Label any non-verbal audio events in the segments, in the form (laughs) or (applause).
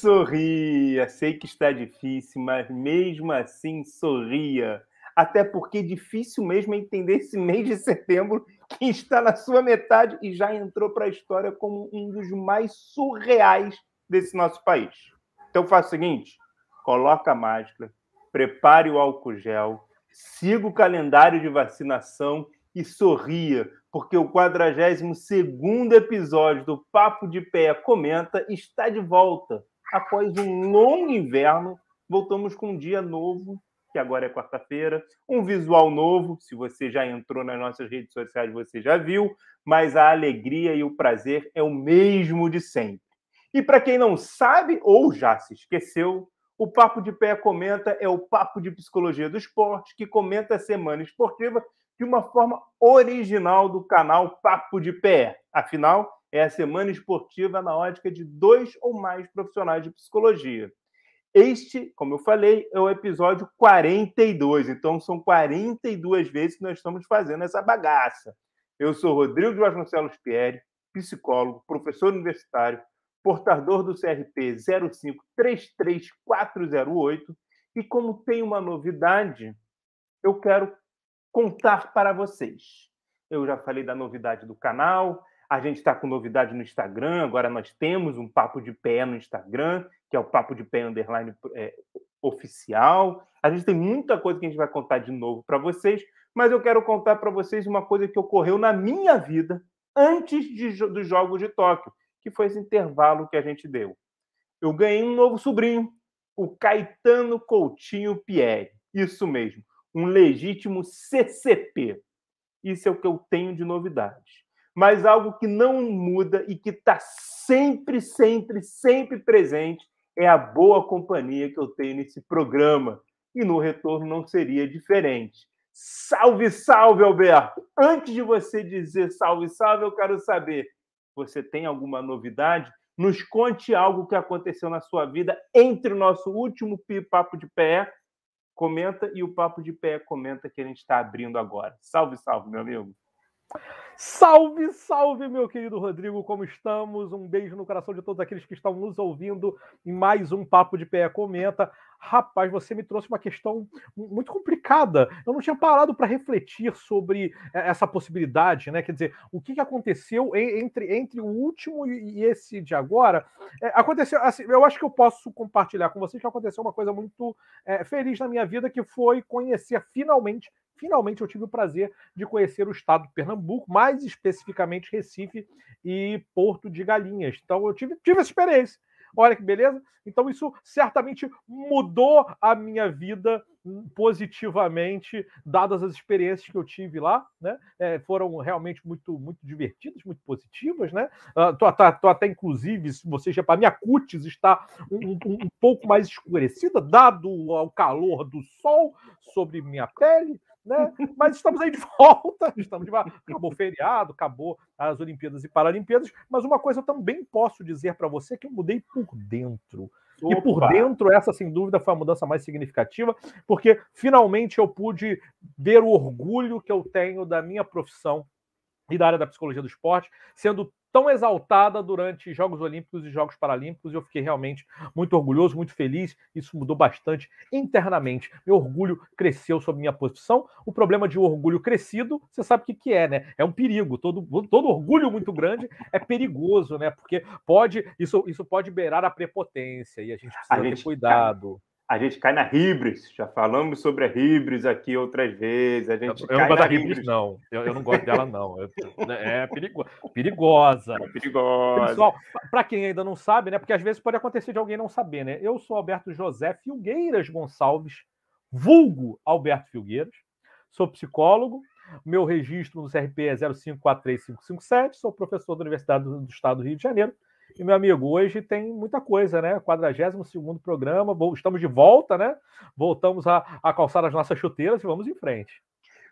Sorria, sei que está difícil, mas mesmo assim sorria. Até porque difícil mesmo é entender esse mês de setembro que está na sua metade e já entrou para a história como um dos mais surreais desse nosso país. Então faça o seguinte: coloca a máscara, prepare o álcool gel, siga o calendário de vacinação e sorria, porque o 42 episódio do Papo de Pé Comenta está de volta. Após um longo inverno, voltamos com um dia novo, que agora é quarta-feira, um visual novo, se você já entrou nas nossas redes sociais, você já viu, mas a alegria e o prazer é o mesmo de sempre. E para quem não sabe ou já se esqueceu, o Papo de Pé Comenta é o papo de psicologia do esporte que comenta a semana esportiva de uma forma original do canal Papo de Pé. Afinal, é a semana esportiva na ótica de dois ou mais profissionais de psicologia. Este, como eu falei, é o episódio 42. Então, são 42 vezes que nós estamos fazendo essa bagaça. Eu sou Rodrigo de Vasconcelos Pierre, psicólogo, professor universitário, portador do CRP 0533408. E como tem uma novidade, eu quero contar para vocês. Eu já falei da novidade do canal, a gente está com novidade no Instagram, agora nós temos um Papo de Pé no Instagram, que é o Papo de Pé Underline é, oficial. A gente tem muita coisa que a gente vai contar de novo para vocês, mas eu quero contar para vocês uma coisa que ocorreu na minha vida antes de, dos Jogos de Tóquio, que foi esse intervalo que a gente deu. Eu ganhei um novo sobrinho, o Caetano Coutinho Pierre. Isso mesmo um legítimo CCP. Isso é o que eu tenho de novidade. Mas algo que não muda e que está sempre, sempre, sempre presente é a boa companhia que eu tenho nesse programa. E no retorno não seria diferente. Salve, salve, Alberto! Antes de você dizer salve, salve, eu quero saber: você tem alguma novidade? Nos conte algo que aconteceu na sua vida entre o nosso último papo de pé comenta e o Papo de Pé comenta que a gente está abrindo agora. Salve, salve, meu amigo. Salve, salve, meu querido Rodrigo, como estamos? Um beijo no coração de todos aqueles que estão nos ouvindo em mais um Papo de Pé Comenta. Rapaz, você me trouxe uma questão muito complicada. Eu não tinha parado para refletir sobre eh, essa possibilidade, né? Quer dizer, o que aconteceu entre, entre o último e esse de agora? É, aconteceu, assim, eu acho que eu posso compartilhar com vocês que aconteceu uma coisa muito é, feliz na minha vida, que foi conhecer finalmente finalmente eu tive o prazer de conhecer o estado de Pernambuco, mais especificamente Recife e Porto de Galinhas. Então eu tive, tive essa experiência. Olha que beleza. Então, isso certamente mudou a minha vida positivamente, dadas as experiências que eu tive lá, né? É, foram realmente muito, muito divertidas, muito positivas, né? Uh, tô, tô, até, inclusive, se você já para minha cutis está um, um, um pouco mais escurecida, dado o calor do sol sobre minha pele né? Mas estamos aí de volta, (laughs) estamos de volta. Acabou o feriado, acabou as Olimpíadas e Paralimpíadas, mas uma coisa eu também posso dizer para você que eu mudei por dentro. Opa. E por dentro, essa sem dúvida foi a mudança mais significativa, porque finalmente eu pude ver o orgulho que eu tenho da minha profissão e da área da psicologia do esporte, sendo tão exaltada durante Jogos Olímpicos e Jogos Paralímpicos. Eu fiquei realmente muito orgulhoso, muito feliz. Isso mudou bastante internamente. Meu orgulho cresceu sobre minha posição. O problema de orgulho crescido, você sabe o que, que é, né? É um perigo. Todo, todo orgulho muito grande é perigoso, né? Porque pode isso, isso pode beirar a prepotência e a gente precisa a ter cuidado a gente cai na Hibris. Já falamos sobre a Hibris aqui outras vezes. A gente eu, eu não gosto da não. Eu, eu, não gosto dela, não. é perigo, perigosa. É perigosa. Pessoal, para quem ainda não sabe, né? Porque às vezes pode acontecer de alguém não saber, né? Eu sou Alberto José Filgueiras Gonçalves, vulgo Alberto Filgueiras. Sou psicólogo. Meu registro no CRP é 0543557. Sou professor da Universidade do Estado do Rio de Janeiro e, meu amigo, hoje tem muita coisa, né? 42 programa, estamos de volta, né? Voltamos a, a calçar as nossas chuteiras e vamos em frente.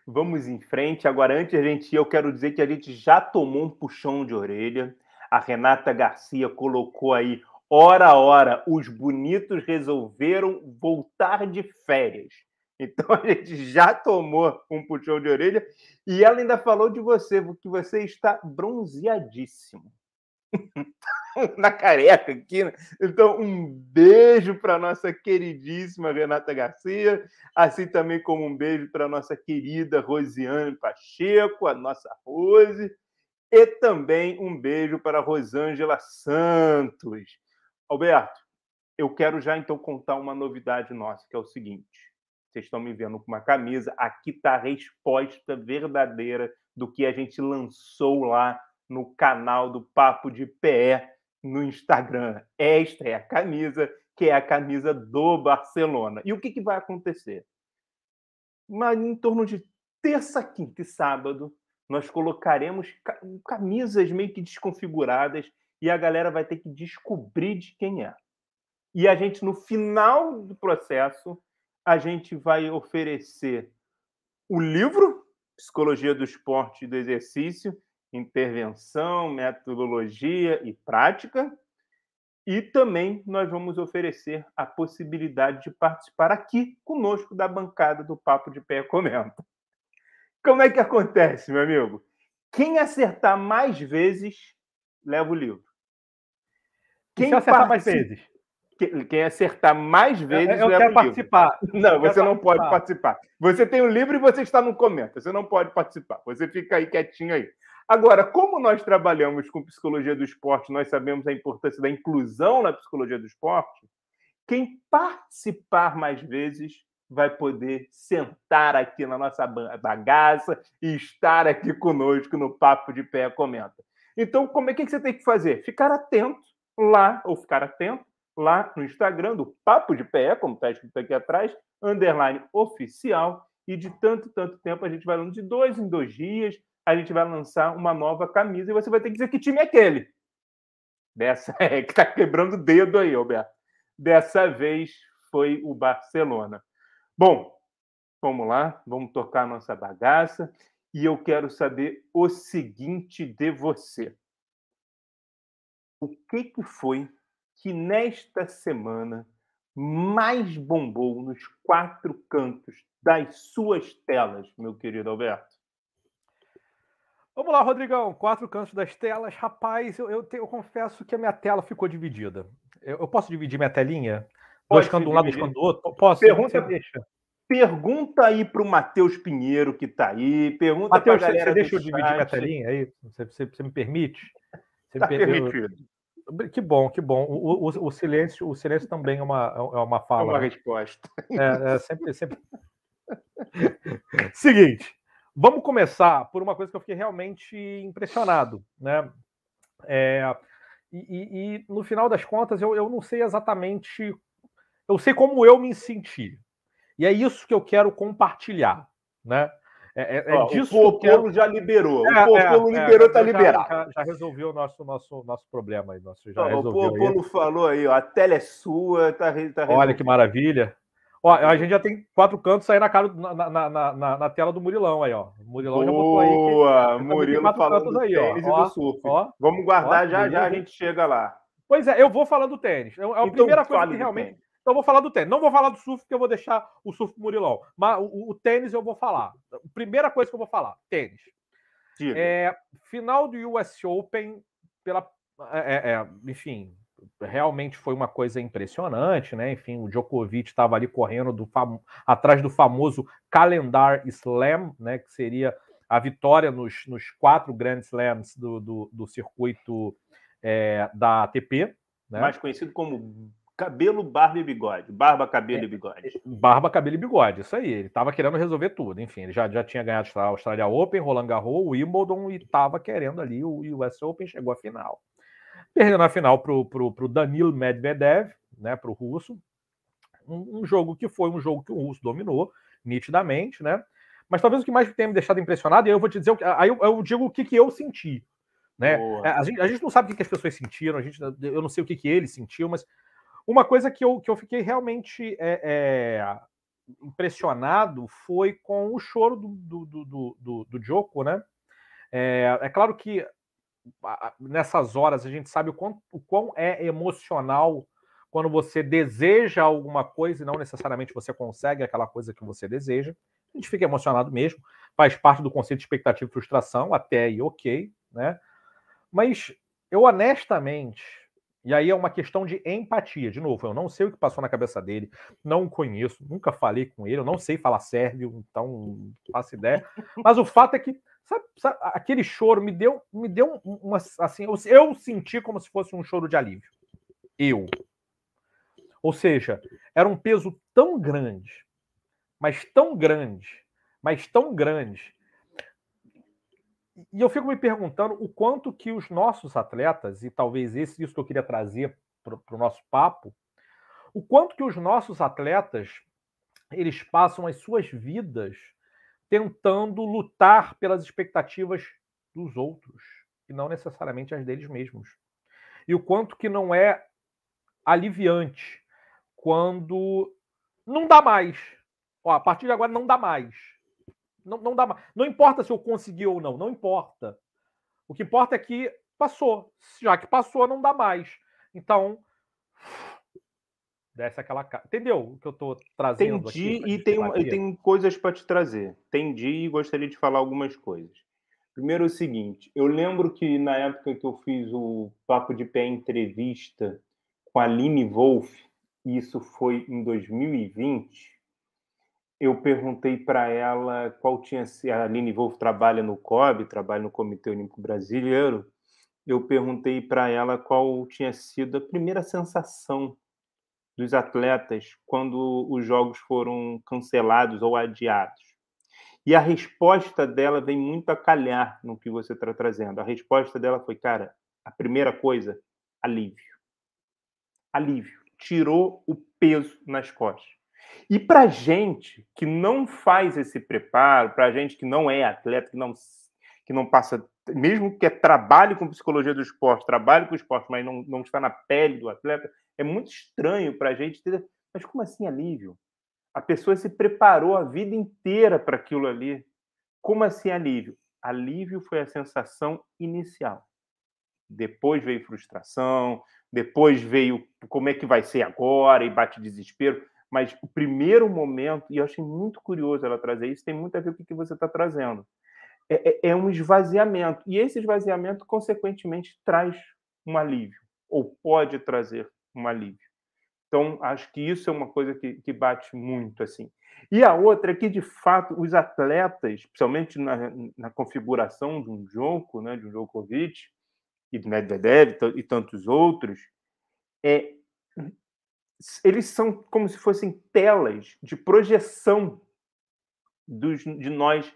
Vamos em frente. Agora, antes a gente eu quero dizer que a gente já tomou um puxão de orelha. A Renata Garcia colocou aí, hora a hora, os bonitos resolveram voltar de férias. (laughs) Então a gente já tomou um puxão de orelha e ela ainda falou de você, que você está bronzeadíssimo. (laughs) na careca aqui. Né? Então, um beijo para nossa queridíssima Renata Garcia, assim também como um beijo para nossa querida Rosiane Pacheco, a nossa Rose, e também um beijo para Rosângela Santos. Alberto, eu quero já então contar uma novidade nossa, que é o seguinte. Vocês estão me vendo com uma camisa, aqui está a resposta verdadeira do que a gente lançou lá no canal do Papo de Pé no Instagram. Esta é a camisa, que é a camisa do Barcelona. E o que, que vai acontecer? Mas em torno de terça, quinta e sábado, nós colocaremos camisas meio que desconfiguradas e a galera vai ter que descobrir de quem é. E a gente, no final do processo, a gente vai oferecer o livro Psicologia do Esporte e do Exercício intervenção, metodologia e prática. E também nós vamos oferecer a possibilidade de participar aqui conosco da bancada do Papo de Pé Comenta. Como é que acontece, meu amigo? Quem acertar mais vezes, leva o livro. Quem acertar mais vezes? Quem acertar mais vezes, eu, eu leva quero participar. Não, eu você não participar. pode participar. Você tem o um livro e você está no comenta. Você não pode participar. Você fica aí quietinho aí. Agora, como nós trabalhamos com psicologia do esporte, nós sabemos a importância da inclusão na psicologia do esporte, quem participar mais vezes vai poder sentar aqui na nossa bagaça e estar aqui conosco no Papo de Pé Comenta. Então, como é que você tem que fazer? Ficar atento lá, ou ficar atento lá no Instagram do Papo de Pé, como está escrito aqui atrás, underline oficial, e de tanto, tanto tempo a gente vai de dois em dois dias, a gente vai lançar uma nova camisa e você vai ter que dizer que time é aquele. Dessa (laughs) é que está quebrando o dedo aí, Alberto. Dessa vez foi o Barcelona. Bom, vamos lá, vamos tocar nossa bagaça e eu quero saber o seguinte de você. O que, que foi que nesta semana mais bombou nos quatro cantos das suas telas, meu querido Alberto? Vamos lá, Rodrigão. Quatro cantos das telas. Rapaz, eu, eu, te, eu confesso que a minha tela ficou dividida. Eu, eu posso dividir minha telinha? Pode Dois cantos de um lado, dois cantos do outro? Posso? Pergunta, deixa. pergunta aí para o Matheus Pinheiro, que está aí. Pergunta Matheus, você, você deixa eu dividir minha telinha aí? Você, você, você me permite? Está permitido. Que bom, que bom. O, o, o, silêncio, o silêncio também é uma, é uma fala. É uma né? resposta. É, é sempre, sempre. (laughs) Seguinte, Vamos começar por uma coisa que eu fiquei realmente impressionado, né? É, e, e, no final das contas, eu, eu não sei exatamente. Eu sei como eu me senti. E é isso que eu quero compartilhar, né? É, é, é Ó, disso o Popolo quero... já liberou. É, o Popolo é, liberou, está liberado. Já, já, resolveu o nosso, nosso, nosso problema aí. Nosso, já o Popolo falou aí, ó, a tela é sua, tá, tá Olha que maravilha. Ó, a gente já tem quatro cantos aí na, cara, na, na, na, na tela do Murilão aí, ó. O Murilão Boa, já botou aí. Boa, Murilo falando do aí, tênis ó. e do surf. Ó, Vamos guardar, ó, já já a gente chega lá. Pois é, eu vou falar do tênis. É a então, primeira coisa que realmente... Então eu vou falar do tênis. Não vou falar do surf, porque eu vou deixar o surf pro Murilão. Mas o, o tênis eu vou falar. Primeira coisa que eu vou falar, tênis. É, final do US Open, pela... É, é, enfim, realmente foi uma coisa impressionante, né? Enfim, o Djokovic estava ali correndo do fam... atrás do famoso calendar slam, né? Que seria a vitória nos, nos quatro Grand Slams do, do, do circuito é, da ATP. Né? Mais conhecido como cabelo, barba e bigode. Barba, cabelo é, e bigode. Barba, cabelo e bigode, isso aí. Ele estava querendo resolver tudo. Enfim, ele já, já tinha ganhado a Australia Open, Roland Garros, Wimbledon e estava querendo ali o US Open, chegou à final perdendo a final para o Danil Medvedev, né, para o russo. Um, um, jogo que foi um jogo que o russo dominou nitidamente, né? Mas talvez o que mais tenha me deixado impressionado, e aí eu vou te dizer, aí eu, eu digo o que, que eu senti. Né? É, a gente, a, gente, não sabe o que, as pessoas sentiram, a gente, eu não sei o que, que ele sentiu, mas uma coisa que eu, que eu fiquei realmente é, é, impressionado foi com o choro do, do, do, do, do Joko, né? É, é claro que nessas horas a gente sabe o quão, o quão é emocional quando você deseja alguma coisa e não necessariamente você consegue aquela coisa que você deseja. A gente fica emocionado mesmo, faz parte do conceito de expectativa e frustração, até aí ok, né? Mas eu honestamente, e aí é uma questão de empatia. De novo, eu não sei o que passou na cabeça dele, não conheço, nunca falei com ele, eu não sei falar sérvio, então não faço ideia. Mas o fato é que sabe, sabe, aquele choro me deu, me deu uma assim, eu, eu senti como se fosse um choro de alívio. Eu. Ou seja, era um peso tão grande, mas tão grande, mas tão grande, e eu fico me perguntando o quanto que os nossos atletas, e talvez esse, isso que eu queria trazer para o nosso papo, o quanto que os nossos atletas eles passam as suas vidas tentando lutar pelas expectativas dos outros e não necessariamente as deles mesmos. E o quanto que não é aliviante quando não dá mais. Ó, a partir de agora não dá mais. Não, não, dá, não importa se eu consegui ou não, não importa. O que importa é que passou. Já que passou, não dá mais. Então, desce aquela. Entendeu o que eu estou trazendo Entendi, aqui? E tem, e tem coisas para te trazer. Entendi e gostaria de falar algumas coisas. Primeiro, o seguinte: eu lembro que na época que eu fiz o Papo de Pé entrevista com a Aline Wolf, isso foi em 2020 eu perguntei para ela qual tinha sido. A Aline Wolf trabalha no COB, trabalha no Comitê Olímpico Brasileiro. Eu perguntei para ela qual tinha sido a primeira sensação dos atletas quando os jogos foram cancelados ou adiados. E a resposta dela vem muito a calhar no que você está trazendo. A resposta dela foi, cara, a primeira coisa, alívio. Alívio. Tirou o peso nas costas. E para gente que não faz esse preparo, para gente que não é atleta, que não, que não passa, mesmo que é trabalho com psicologia do esporte, trabalho com esporte, mas não, não está na pele do atleta, é muito estranho para a gente ter. Mas como assim alívio? A pessoa se preparou a vida inteira para aquilo ali. Como assim alívio? Alívio foi a sensação inicial. Depois veio frustração, depois veio como é que vai ser agora e bate desespero. Mas o primeiro momento, e eu achei muito curioso ela trazer isso, tem muito a ver com o que você está trazendo. É, é, é, um esvaziamento. E esse esvaziamento, consequentemente, traz um alívio, ou pode trazer um alívio. Então, acho que isso é uma coisa que, que bate muito assim. E a outra é que, de fato, os atletas, principalmente na, na configuração de um jogo, né, de um Djokovic e de Medvedev e tantos outros, é, eles são como se fossem telas de projeção dos, de nós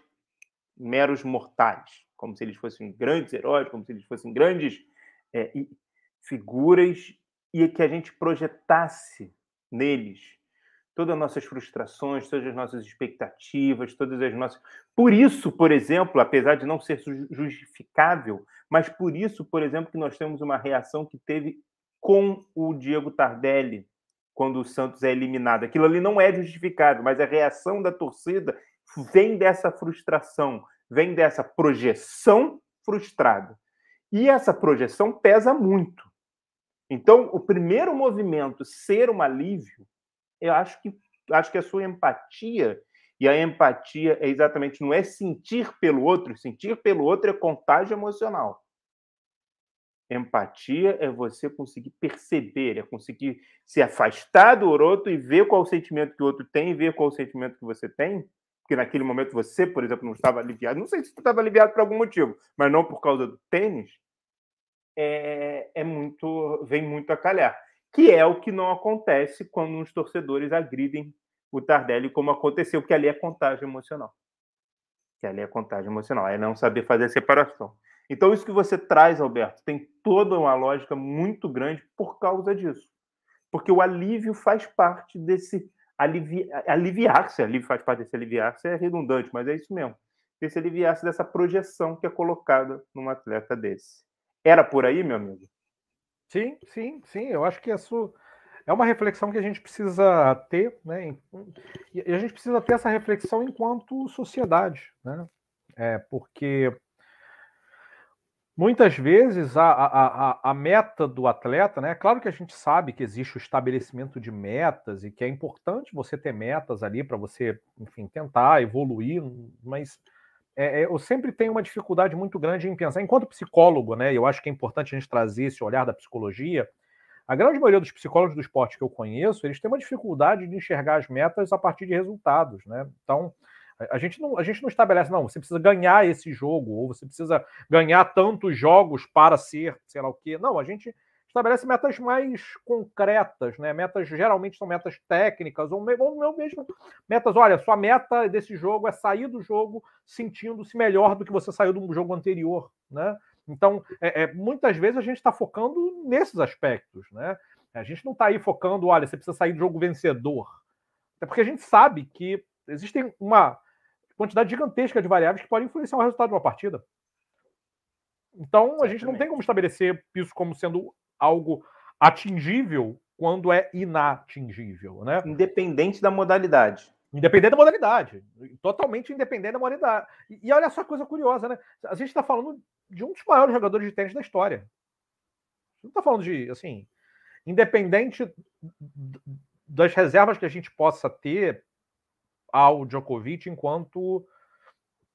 meros mortais, como se eles fossem grandes heróis, como se eles fossem grandes é, figuras e que a gente projetasse neles todas as nossas frustrações, todas as nossas expectativas, todas as nossas. Por isso, por exemplo, apesar de não ser justificável, mas por isso, por exemplo, que nós temos uma reação que teve com o Diego Tardelli quando o Santos é eliminado. Aquilo ali não é justificado, mas a reação da torcida vem dessa frustração, vem dessa projeção frustrada. E essa projeção pesa muito. Então, o primeiro movimento ser um alívio, eu acho que acho que a sua empatia e a empatia é exatamente não é sentir pelo outro, sentir pelo outro é contágio emocional. Empatia é você conseguir perceber, é conseguir se afastar do outro e ver qual o sentimento que o outro tem ver qual o sentimento que você tem. Porque naquele momento você, por exemplo, não estava aliviado. Não sei se você estava aliviado por algum motivo, mas não por causa do tênis. É, é muito, vem muito a calhar. Que é o que não acontece quando os torcedores agridem o Tardelli, como aconteceu, porque ali é contágio emocional. Que ali é contágio emocional, é não saber fazer a separação. Então, isso que você traz, Alberto, tem toda uma lógica muito grande por causa disso. Porque o alívio faz parte desse alivi... aliviar-se. Alívio faz parte desse aliviar-se, é redundante, mas é isso mesmo. Desse aliviar-se dessa projeção que é colocada num atleta desse. Era por aí, meu amigo? Sim, sim, sim. Eu acho que isso é uma reflexão que a gente precisa ter, né? E a gente precisa ter essa reflexão enquanto sociedade, né? É, porque Muitas vezes a, a, a, a, meta do atleta, né? Claro que a gente sabe que existe o estabelecimento de metas e que é importante você ter metas ali para você, enfim, tentar evoluir, mas é, é, eu sempre tenho uma dificuldade muito grande em pensar, enquanto psicólogo, né? Eu acho que é importante a gente trazer esse olhar da psicologia. A grande maioria dos psicólogos do esporte que eu conheço, eles têm uma dificuldade de enxergar as metas a partir de resultados, né? Então, a gente não, a gente não estabelece, não, você precisa ganhar esse jogo, ou você precisa ganhar tantos jogos para ser, sei lá o quê. Não, a gente estabelece metas mais concretas, né? Metas geralmente são metas técnicas, ou mesmo metas, olha, sua meta desse jogo é sair do jogo sentindo-se melhor do que você saiu do jogo anterior, né? Então, é, é muitas vezes a gente está focando nesses aspectos, né? A gente não está aí focando, olha, você precisa sair do jogo vencedor. É porque a gente sabe que existem uma quantidade gigantesca de variáveis que podem influenciar o resultado de uma partida. Então, a gente não tem como estabelecer isso como sendo algo atingível quando é inatingível, né? Independente da modalidade. Independente da modalidade. Totalmente independente da modalidade. E, e olha só coisa curiosa, né? A gente está falando de um dos maiores jogadores de tênis da história. Não está falando de, assim, independente das reservas que a gente possa ter ao Djokovic enquanto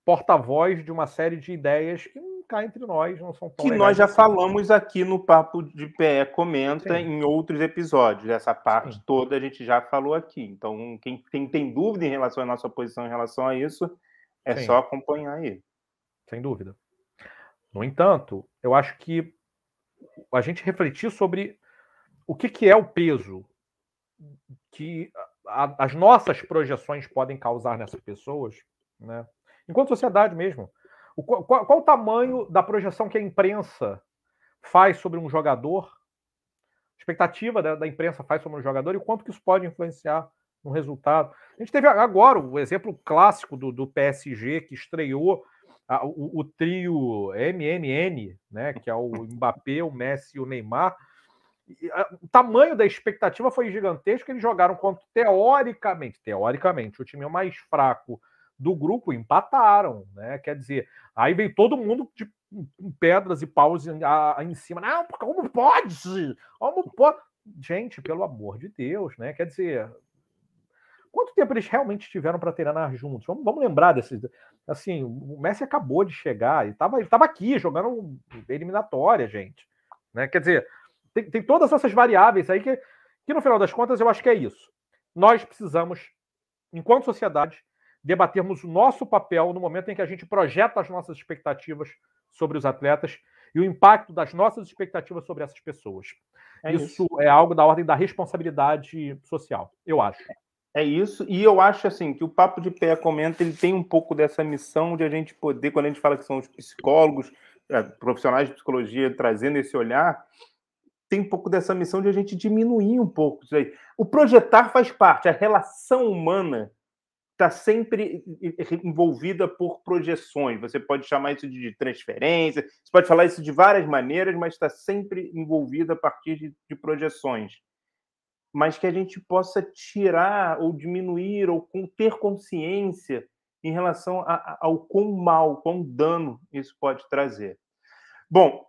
porta-voz de uma série de ideias que cá entre nós não são tão Que nós já assim. falamos aqui no Papo de Pé Comenta Sim. em outros episódios. Essa parte Sim. toda a gente já falou aqui. Então, quem, quem, tem dúvida em relação à nossa posição em relação a isso, é Sim. só acompanhar aí. Sem dúvida. No entanto, eu acho que a gente refletir sobre o que, que é o peso que a, as nossas projeções podem causar nessas pessoas, né? enquanto sociedade mesmo. O, qual, qual, o tamanho da projeção que a imprensa faz sobre um jogador? Expectativa da, da, imprensa faz sobre um jogador e o quanto que isso pode influenciar no resultado. A gente teve agora o exemplo clássico do, do PSG que estreou a, o, o, trio MNN, né, que é o Mbappé, o Messi e o Neymar. O tamanho da expectativa foi gigantesco. Eles jogaram contra, teoricamente, teoricamente, o time mais fraco do grupo empataram, né? Quer dizer, aí veio todo mundo de pedras e paus em, a, em cima. Não, como pode? Como pode? Gente, pelo amor de Deus, né? Quer dizer, quanto tempo eles realmente tiveram para treinar juntos? Vamos, vamos lembrar desses. Assim, o Messi acabou de chegar e estava tava aqui jogando eliminatória, gente. Né? Quer dizer, tem, tem todas essas variáveis aí que, que, no final das contas, eu acho que é isso. Nós precisamos, enquanto sociedade, debatermos o nosso papel no momento em que a gente projeta as nossas expectativas sobre os atletas e o impacto das nossas expectativas sobre essas pessoas. É isso, isso, é algo da ordem da responsabilidade social, eu acho. É isso, e eu acho assim que o Papo de Pé comenta, ele tem um pouco dessa missão de a gente poder, quando a gente fala que são os psicólogos, é, profissionais de psicologia trazendo esse olhar, tem um pouco dessa missão de a gente diminuir um pouco isso aí. O projetar faz parte, a relação humana está sempre envolvida por projeções. Você pode chamar isso de transferência, você pode falar isso de várias maneiras, mas está sempre envolvida a partir de, de, projeções. Mas que a gente possa tirar ou diminuir ou ter consciência em relação a, a, ao quão mal, quão dano isso pode trazer. Bom,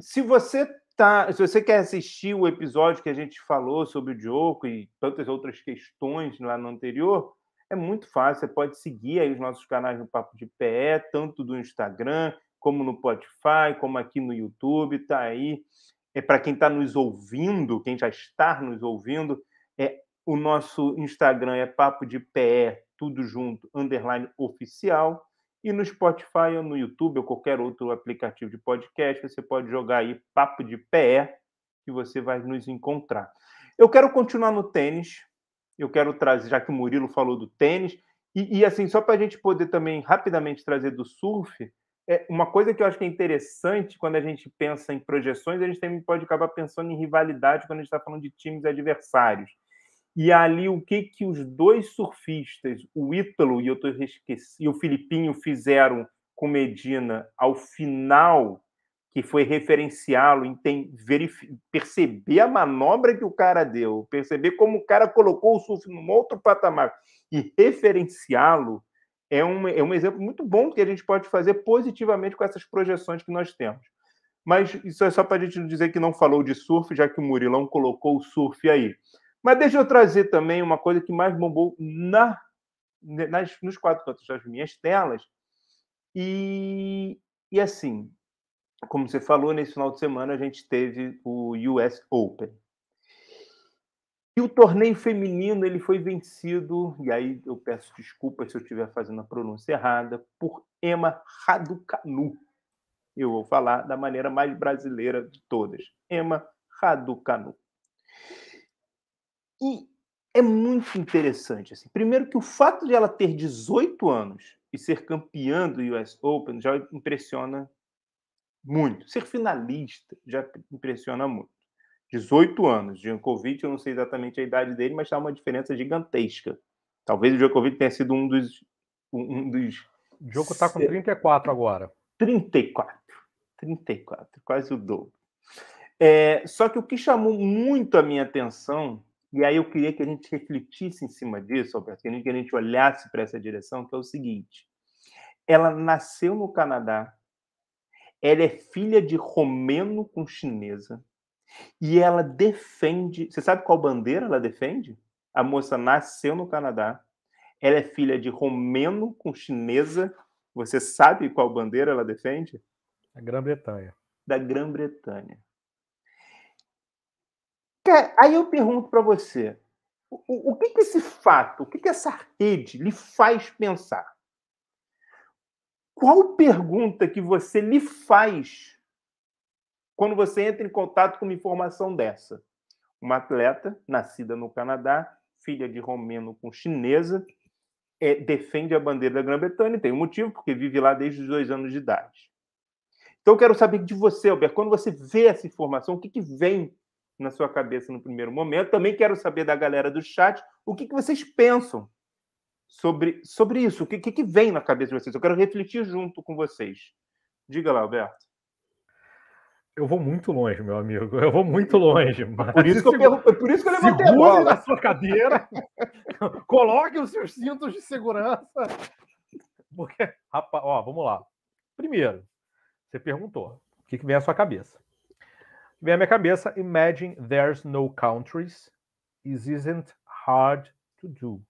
se você tá, se você quer assistir o episódio que a gente falou sobre o Diogo e tantas outras questões lá no anterior, é muito fácil, você pode seguir aí os nossos canais no Papo de Pé, tanto do Instagram, como no Spotify, como aqui no YouTube, tá aí. É para quem está nos ouvindo, quem já está nos ouvindo, é o nosso Instagram é Papo de Pé, tudo junto, underline oficial. E no Spotify ou no YouTube ou qualquer outro aplicativo de podcast, você pode jogar aí Papo de Pé, que você vai nos encontrar. Eu quero continuar no tênis, eu quero trazer, já que o Murilo falou do tênis, e, e assim, só para a gente poder também rapidamente trazer do surf, é uma coisa que eu acho que é interessante quando a gente pensa em projeções, a gente também pode acabar pensando em rivalidade quando a gente está falando de times adversários. E ali o que que os dois surfistas, o Ítalo e, eu tô esqueci, e o Filipinho fizeram com Medina ao final que foi referenciá-lo, perceber a manobra que o cara deu, perceber como o cara colocou o surf num outro patamar e referenciá-lo é um, é um exemplo muito bom que a gente pode fazer positivamente com essas projeções que nós temos. Mas isso é só para a gente dizer que não falou de surf, já que o Murilão colocou o surf aí. Mas deixa eu trazer também uma coisa que mais bombou na, nas, nos quatro cantos das minhas telas, E, e assim, como você falou, nesse final de semana a gente teve o US Open. E o torneio feminino ele foi vencido, e aí eu peço desculpas se eu estiver fazendo a pronúncia errada, por Emma Raducanu. Eu vou falar da maneira mais brasileira de todas. Emma Raducanu. E é muito interessante. Assim. Primeiro que o fato de ela ter 18 anos e ser campeã do US Open já impressiona muito. Ser finalista já impressiona muito. 18 anos. Djokovic, eu não sei exatamente a idade dele, mas está uma diferença gigantesca. Talvez o Djokovic tenha sido um dos. Um dos o Djoko está com 34 agora. 34. 34, quase o dobro. É, só que o que chamou muito a minha atenção, e aí eu queria que a gente refletisse em cima disso, Alberto, que a gente olhasse para essa direção, que é o seguinte: ela nasceu no Canadá, ela é filha de romeno com chinesa, e ela defende. Você sabe qual bandeira ela defende? A moça nasceu no Canadá. Ela é filha de romeno com chinesa. Você sabe qual bandeira ela defende? A Grã-Bretanha. Da Grã-Bretanha. Aí eu pergunto para você: o, o, que, que esse fato, o que, que essa rede lhe faz pensar? Qual pergunta que você lhe faz quando você entra em contato com uma informação dessa. Uma atleta nascida no Canadá, filha de romeno com chinesa, é, defende a bandeira da Grã-Bretanha, tem um motivo, porque vive lá desde os dois anos de idade. Então, eu quero saber de você, Alberto, quando você vê essa informação, o que, que vem na sua cabeça no primeiro momento? Também quero saber da galera do chat o que, que vocês pensam sobre, sobre isso, o que, que, que vem na cabeça de vocês. Eu quero refletir junto com vocês. Diga lá, Alberto. Eu vou muito longe, meu amigo. Eu vou muito longe. Por isso, que eu, pergunto, por isso que eu levantei a bola. na sua cadeira, (laughs) coloque os seus cintos de segurança. Porque, rapaz, ó, vamos lá. Primeiro, você perguntou, o que, que vem à sua cabeça? Vem à minha cabeça, imagine there's no countries, it isn't hard to do.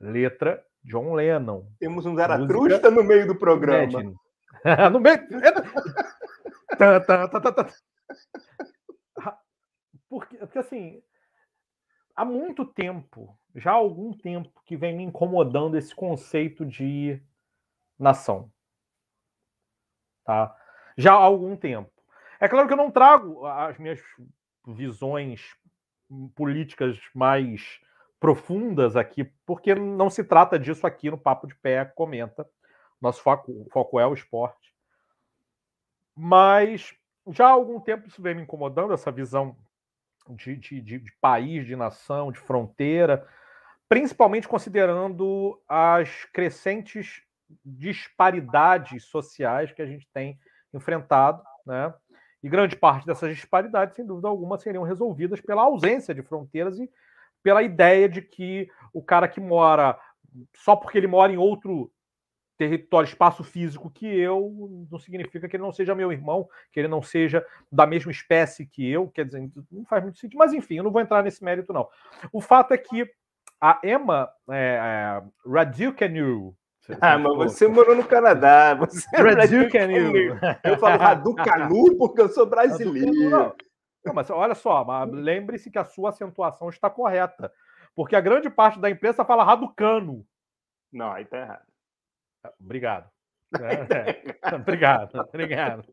Letra John Lennon. Temos um Zaratrusta no meio do programa. (laughs) no meio. (laughs) Tá, tá, tá, porque, porque, assim, há muito tempo, já há algum tempo, que vem me incomodando esse conceito de nação. Tá? Já há algum tempo. É claro que eu não trago as minhas visões políticas mais profundas aqui, porque não se trata disso aqui no Papo de Pé, comenta. Nosso foco, foco é o esporte. Mas já há algum tempo isso vem me incomodando, essa visão de, de, de, de país, de nação, de fronteira, principalmente considerando as crescentes disparidades sociais que a gente tem enfrentado, né? E grande parte dessas disparidades, sem dúvida alguma, seriam resolvidas pela ausência de fronteiras e pela ideia de que o cara que mora só porque ele mora em outro território, espaço físico que eu, não significa que ele não seja meu irmão, que ele não seja da mesma espécie que eu, quer dizer, não faz muito sentido. Mas enfim, eu não vou entrar nesse mérito, não. O fato é que a Emma é, é, Raducanu. Ah, mas você morou no Canadá. (laughs) Você é Raducanu. Eu falo Raducanu (laughs) porque eu sou brasileiro. Não mas olha só, lembre-se que a sua acentuação está correta. Porque a grande parte da imprensa fala Raducano. Não, aí tá errado. Obrigado. (laughs) É, é. Obrigado, obrigado.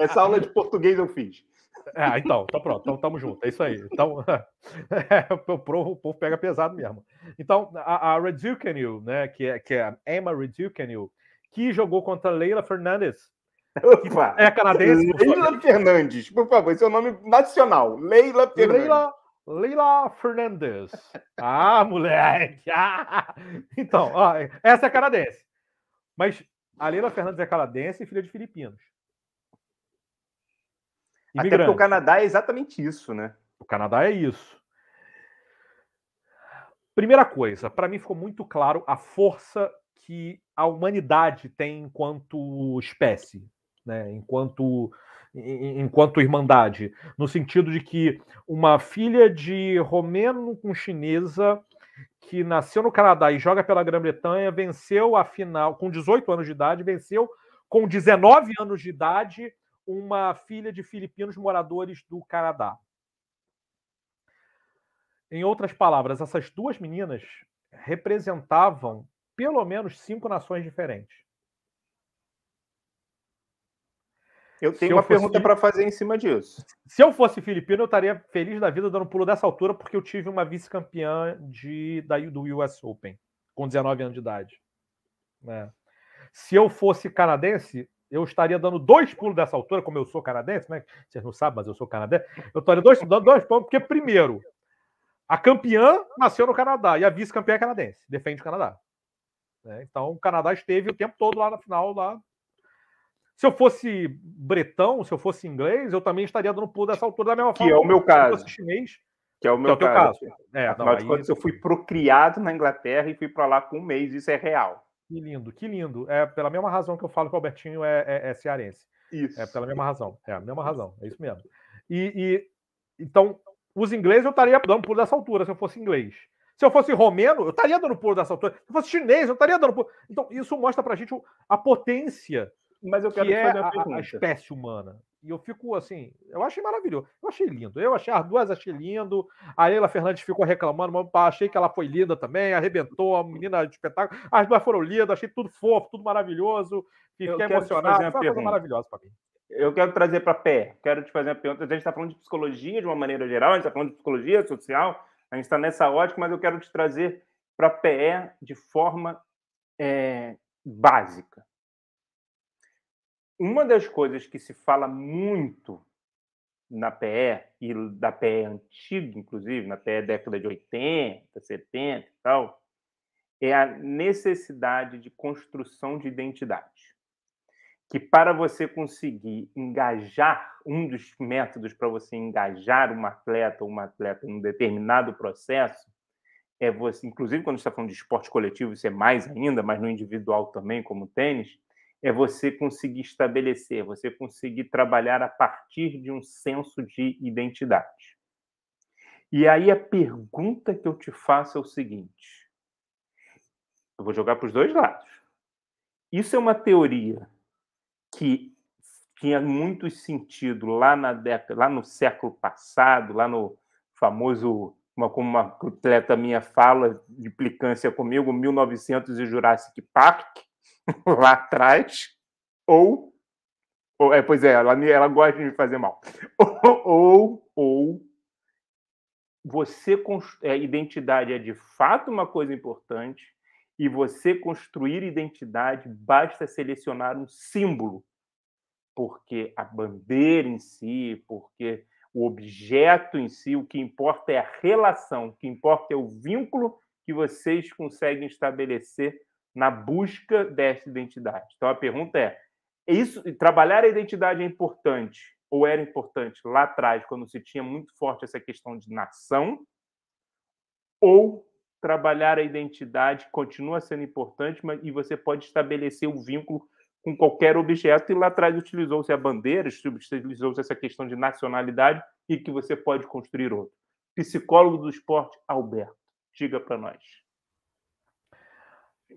Essa aula de português eu fiz. Ah, então, tá pronto, então tamo junto, é isso aí. Então, é, (laughs) o, povo, o povo pega pesado mesmo. Então, a, a Reducanu, né, que é, que é a Emma Reducanu, que jogou contra Leila Fernandes, Opa. é canadense. Leila Fernandes, por favor, esse é o nome nacional. Leila Fernandes. Leila, Leila Fernandes. Ah, moleque! (laughs) Ah. Então, ó, essa é canadense. Mas a Leila Fernandes é canadense e filha de filipinos. Até porque o Canadá é exatamente isso, né? O Canadá é isso. Primeira coisa, para mim ficou muito claro a força que a humanidade tem enquanto espécie, né? enquanto, enquanto irmandade, no sentido de que uma filha de romeno com chinesa que nasceu no Canadá e joga pela Grã-Bretanha, venceu a final com 18 anos de idade, venceu com 19 anos de idade uma filha de filipinos moradores do Canadá. Em outras palavras, essas duas meninas representavam pelo menos cinco nações diferentes. Eu tenho uma pergunta para fazer em cima disso. Se eu fosse filipino, eu estaria feliz da vida dando um pulo dessa altura, porque eu tive uma vice-campeã de, da, do US Open, com 19 anos de idade. É. Se eu fosse canadense, eu estaria dando dois pulos dessa altura, como eu sou canadense, né? Vocês não sabem, mas eu sou canadense. Eu estaria dois, dando dois pulos, porque, primeiro, a campeã nasceu no Canadá e a vice-campeã é canadense, defende o Canadá. É, então, o Canadá esteve o tempo todo lá na final, lá se eu fosse bretão, se eu fosse inglês, eu também estaria dando pulo dessa altura da mesma forma. Que é o meu caso. Se eu fosse chinês. Que é o meu que é o caso. caso. É, Afinal não, de contas, eu fui procriado na Inglaterra e fui para lá com um mês, isso é real. Que lindo, que lindo. É pela mesma razão que eu falo que o Albertinho é, é, é cearense. Isso. É pela mesma razão. É a mesma razão, é isso mesmo. E, e então, os ingleses eu estaria dando pulo dessa altura se eu fosse inglês. Se eu fosse romeno, eu estaria dando pulo dessa altura. Se eu fosse chinês, eu estaria dando pulo. Então, isso mostra pra gente a potência mas eu quero que é a, a, espécie humana. E eu fico assim, eu achei maravilhoso. Eu achei lindo. Eu achei as duas, achei lindo. A Leila Fernandes ficou reclamando, mas achei que ela foi linda também, arrebentou, a menina de espetáculo. As duas foram lindas, achei tudo fofo, tudo maravilhoso. Fiquei emocionado. Foi uma coisa maravilhosa para mim. Eu quero trazer para pé, quero te fazer uma pergunta. A gente está falando de psicologia de uma maneira geral, a gente está falando de psicologia social, a gente está nessa ótica, mas eu quero te trazer para pé de forma é, básica uma das coisas que se fala muito na PE, e da PE antiga, inclusive, na PE década de 80, 70 e tal, é a necessidade de construção de identidade. Que para você conseguir engajar, um dos métodos para você engajar um atleta ou uma atleta em um determinado processo, é você, inclusive quando está falando de esporte coletivo, isso é mais ainda, mas no individual também, como tênis, é você conseguir estabelecer, você conseguir trabalhar a partir de um senso de identidade. E aí a pergunta que eu te faço é o seguinte: eu vou jogar para os dois lados. Isso é uma teoria que tinha muito sentido lá na década, lá no século passado, lá no famoso, uma, como uma atleta minha fala de implicância comigo, 1900 e Jurassic Park, (laughs) lá atrás, ou, ou é, pois é, ela, ela gosta de me fazer mal, (laughs) ou, ou, você é, identidade é de fato uma coisa importante e você construir identidade basta selecionar um símbolo, porque a bandeira em si, porque o objeto em si, o que importa é a relação, o que importa é o vínculo que vocês conseguem estabelecer na busca dessa identidade. Então a pergunta é: isso trabalhar a identidade é importante ou era importante lá atrás quando se tinha muito forte essa questão de nação? Ou trabalhar a identidade continua sendo importante, mas e você pode estabelecer o vínculo com qualquer objeto, e lá atrás utilizou-se a bandeira, utilizou-se essa questão de nacionalidade, e que você pode construir outro. Psicólogo do esporte, Alberto, diga para nós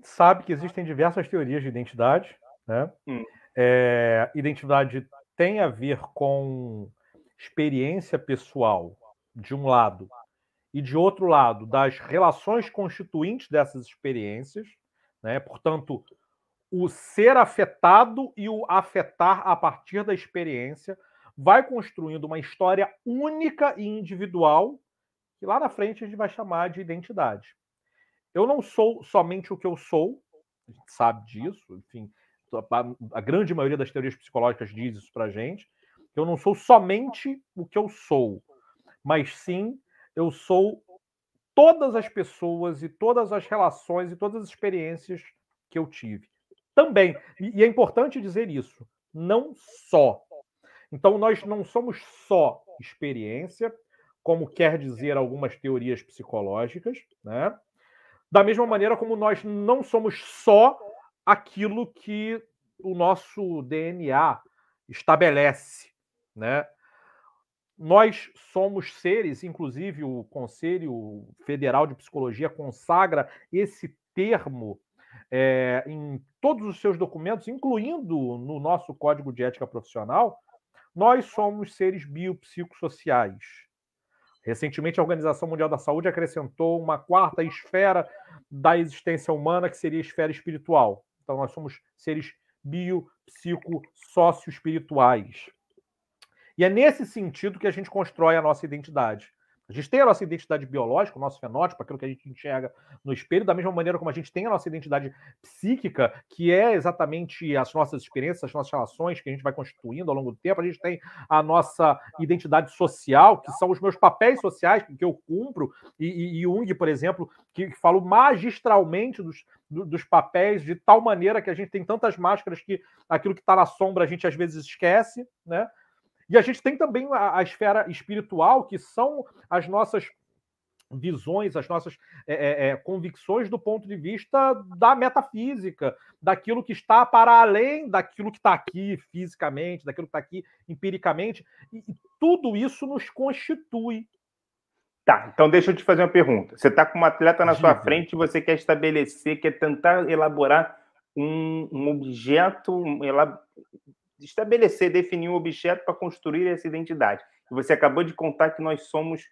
sabe que existem diversas teorias de identidade. Né? Hum. É, identidade tem a ver com experiência pessoal, de um lado, e de outro lado, das relações constituintes dessas experiências. Né? Portanto, o ser afetado e o afetar a partir da experiência vai construindo uma história única e individual que lá na frente a gente vai chamar de identidade. Eu não sou somente o que eu sou, a gente sabe disso, enfim, a grande maioria das teorias psicológicas diz isso para gente. Eu não sou somente o que eu sou, mas sim eu sou todas as pessoas e todas as relações e todas as experiências que eu tive. Também, e é importante dizer isso, não só. Então, nós não somos só experiência, como quer dizer algumas teorias psicológicas, né? Da mesma maneira como nós não somos só aquilo que o nosso DNA estabelece, né? nós somos seres, inclusive o Conselho Federal de Psicologia consagra esse termo é, em todos os seus documentos, incluindo no nosso Código de Ética Profissional, nós somos seres biopsicossociais. Recentemente, a Organização Mundial da Saúde acrescentou uma quarta esfera da existência humana, que seria a esfera espiritual. Então, nós somos seres biopsicossócio-espirituais. E é nesse sentido que a gente constrói a nossa identidade. A gente tem a nossa identidade biológica, o nosso fenótipo, aquilo que a gente enxerga no espelho, da mesma maneira como a gente tem a nossa identidade psíquica, que é exatamente as nossas experiências, as nossas relações que a gente vai constituindo ao longo do tempo. A gente tem a nossa identidade social, que são os meus papéis sociais que eu cumpro, e, e, Jung, por exemplo, que, que falou magistralmente dos, dos papéis, de tal maneira que a gente tem tantas máscaras que aquilo que está na sombra a gente às vezes esquece, né? E a gente tem também a, a esfera espiritual, que são as nossas visões, as nossas é, é, é, convicções do ponto de vista da metafísica, daquilo que está para além daquilo que está aqui fisicamente, daquilo que está aqui empiricamente, e, e, tudo isso nos constitui. Tá, então deixa eu te fazer uma pergunta. Você está com um atleta na sua frente e você quer estabelecer, quer tentar elaborar um, um objeto, um, estabelecer, definir um objeto para construir essa identidade. Você acabou de contar que nós somos,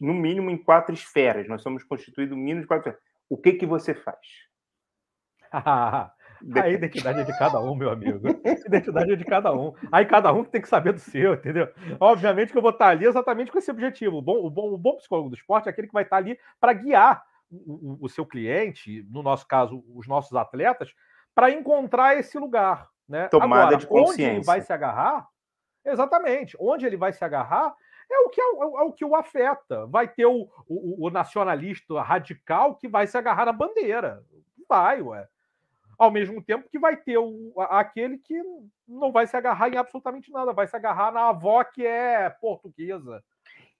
no mínimo, em quatro esferas. Nós somos constituídos, no mínimo, de quatro esferas. O que, que você faz? (laughs) a identidade é de cada um, meu amigo. A identidade é de cada um. Aí cada um tem que saber do seu, entendeu? Obviamente que eu vou estar ali exatamente com esse objetivo. O bom, o bom, o bom psicólogo do esporte é aquele que vai estar ali para guiar o, o, o seu cliente, no nosso caso, os nossos atletas, para encontrar esse lugar. Né? Tomada Agora, de consciência. Onde ele vai se agarrar? Exatamente. Onde ele vai se agarrar é o que, é, é o que o afeta. Vai ter o, o, o, nacionalista radical que vai se agarrar na bandeira. Vai, ué. Ao mesmo tempo que vai ter o, aquele que não vai se agarrar em absolutamente nada, vai se agarrar na avó que é portuguesa.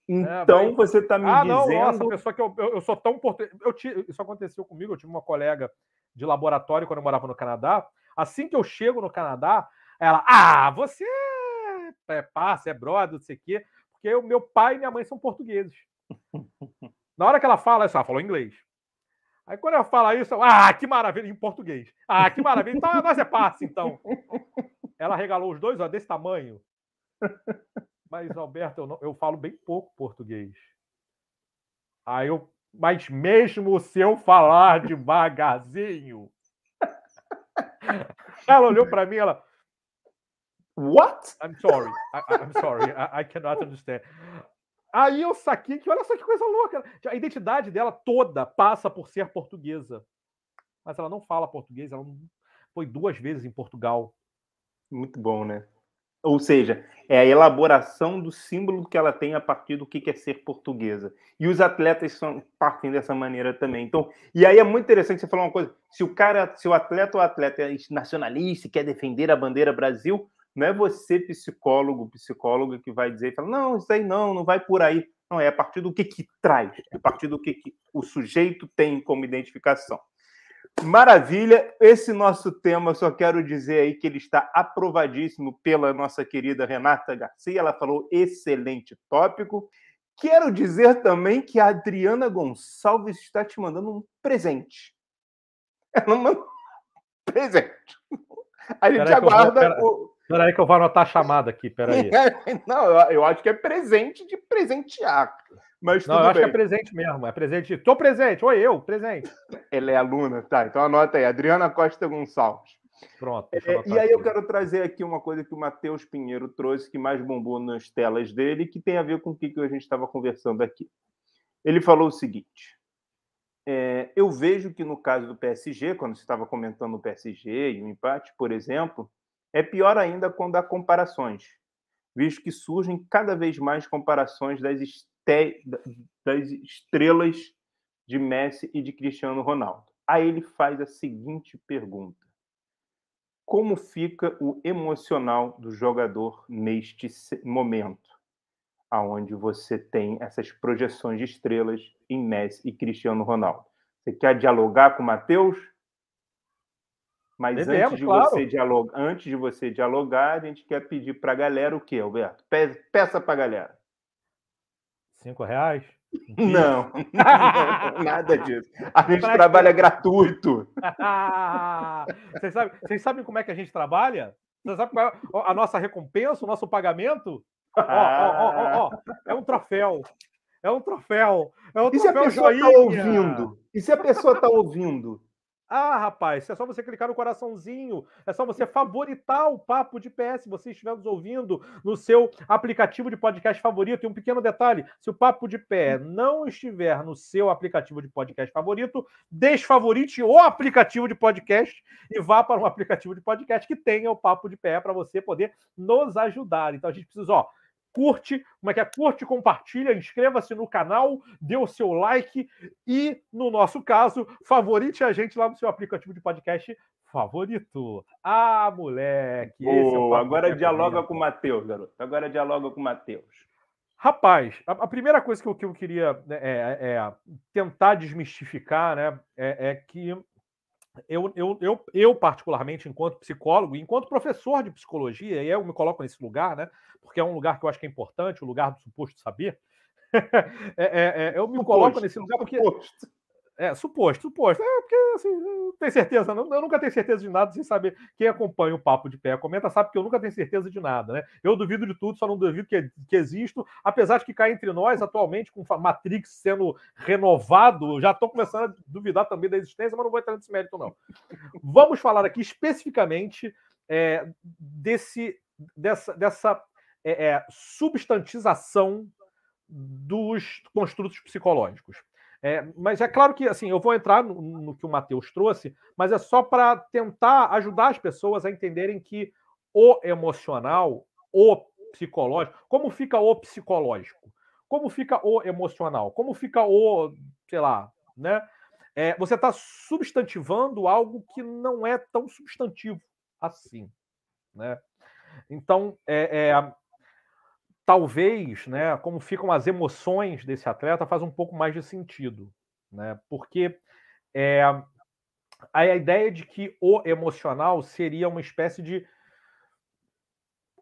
Então é, vai... você está me ah, dizendo. Não, nossa, pessoa que eu, eu, eu sou tão português. Eu, isso aconteceu comigo, eu tive uma colega de laboratório quando eu morava no Canadá. Assim que eu chego no Canadá, ela, ah, você é passa, é brother, não sei o quê, porque o meu pai e minha mãe são portugueses. (laughs) Na hora que ela fala isso, ela falou inglês. Aí quando ela fala isso, ah, que maravilha, em português. Ah, que maravilha. Então nós é passe, então. Ela regalou os dois, ó, desse tamanho. Mas, Alberto, eu, não, eu falo bem pouco português. Aí eu, mas mesmo se eu falar devagarzinho, ela olhou para mim, ela. What? I'm sorry. I, I'm sorry. I, I cannot understand. Aí eu saquei que, olha só que coisa louca. A identidade dela toda passa por ser portuguesa. Mas ela não fala português, ela foi duas vezes em Portugal. Muito bom, né? Ou seja, é a elaboração do símbolo que ela tem a partir do que é ser portuguesa. E os atletas são, partem dessa maneira também. Então, e aí é muito interessante você falar uma coisa: se o cara, se o atleta ou atleta é nacionalista e quer defender a bandeira Brasil, não é você, psicólogo, psicóloga, que vai dizer, fala, não, isso aí não, não vai por aí. Não, é a partir do que, que traz, é a partir do que, que o sujeito tem como identificação. Maravilha. Esse nosso tema, eu só quero dizer aí que ele está aprovadíssimo pela nossa querida Renata Garcia. Ela falou excelente tópico. Quero dizer também que a Adriana Gonçalves está te mandando um presente. Ela mandou um presente. A gente pera aguarda o. Espera aí que eu vou anotar a chamada aqui, peraí. (laughs) Não, eu acho que é presente de presentear. Mas não, eu acho bem. que é presente mesmo. É presente. Tô presente. Oi, eu, presente. Ela é aluna, tá? Então anota aí. Adriana Costa Gonçalves. Pronto. É, e aí eu quero trazer aqui uma coisa que o Matheus Pinheiro trouxe, que mais bombou nas telas dele, que tem a ver com o que a gente estava conversando aqui. Ele falou o seguinte: é, eu vejo que no caso do PSG, quando você estava comentando o PSG e o empate, por exemplo, é pior ainda quando há comparações, visto que surgem cada vez mais comparações das das estrelas de Messi e de Cristiano Ronaldo. Aí ele faz a seguinte pergunta: Como fica o emocional do jogador neste momento, aonde você tem essas projeções de estrelas em Messi e Cristiano Ronaldo? Você quer dialogar com o Matheus? Mas Devemos, antes, de claro. você dialogar, antes de você dialogar, a gente quer pedir para a galera o quê, Alberto? Peça para a galera. Cinco reais? (laughs) Não, nada disso. A gente trabalha que... gratuito. (laughs) vocês, sabem, vocês sabem como é que a gente trabalha? Vocês sabem qual é a nossa recompensa, o nosso pagamento? Ó, ó, ó, ó, (laughs) é um troféu. É um troféu. É um e se a pessoa está ouvindo? E se a pessoa está ouvindo? Ah, rapaz, é só você clicar no coraçãozinho, é só você favoritar o Papo de PS, se você estiver nos ouvindo no seu aplicativo de podcast favorito. E um pequeno detalhe: se o Papo de Pé não estiver no seu aplicativo de podcast favorito, desfavorite o aplicativo de podcast e vá para um aplicativo de podcast que tenha o Papo de Pé para você poder nos ajudar. Então a gente precisa, ó, curte, como é que é? Curte, compartilha, inscreva-se no canal, dê o seu like e, no nosso caso, favorite a gente lá no seu aplicativo de podcast favorito. Ah, moleque! Oh, é agora dialoga com o Matheus, garoto. Agora dialoga com o Matheus. Rapaz, a, a, primeira coisa que eu, que eu queria né, é, é, é, tentar desmistificar né, é, é que eu, eu, eu, eu, particularmente, enquanto psicólogo, enquanto professor de psicologia, e eu me coloco nesse lugar, né? Porque é um lugar que eu acho que é importante, o lugar do suposto saber. (laughs) é, é, é, eu me suposto, coloco nesse lugar porque. Suposto. É, suposto, suposto. É, porque, assim, não tenho certeza. Eu nunca tenho certeza de nada sem saber. Quem acompanha o Papo de Pé comenta sabe que eu nunca tenho certeza de nada, né? Eu duvido de tudo, só não duvido que, que existo. Apesar de que cá entre nós, atualmente, com Matrix sendo renovado, já estou começando a duvidar também da existência, mas não vou entrar nesse mérito, não. Vamos falar aqui especificamente é, desse, dessa, dessa é, é, substantização dos construtos psicológicos. É, mas é claro que assim, eu vou entrar no, no que o Matheus trouxe, mas é só para tentar ajudar as pessoas a entenderem que o emocional, o psicológico, como fica o psicológico, como fica o emocional, como fica o, sei lá, né? É, você está substantivando algo que não é tão substantivo assim, né? Então, é, é, talvez, né, como ficam as emoções desse atleta, faz um pouco mais de sentido, né? Porque é, a ideia de que o emocional seria uma espécie de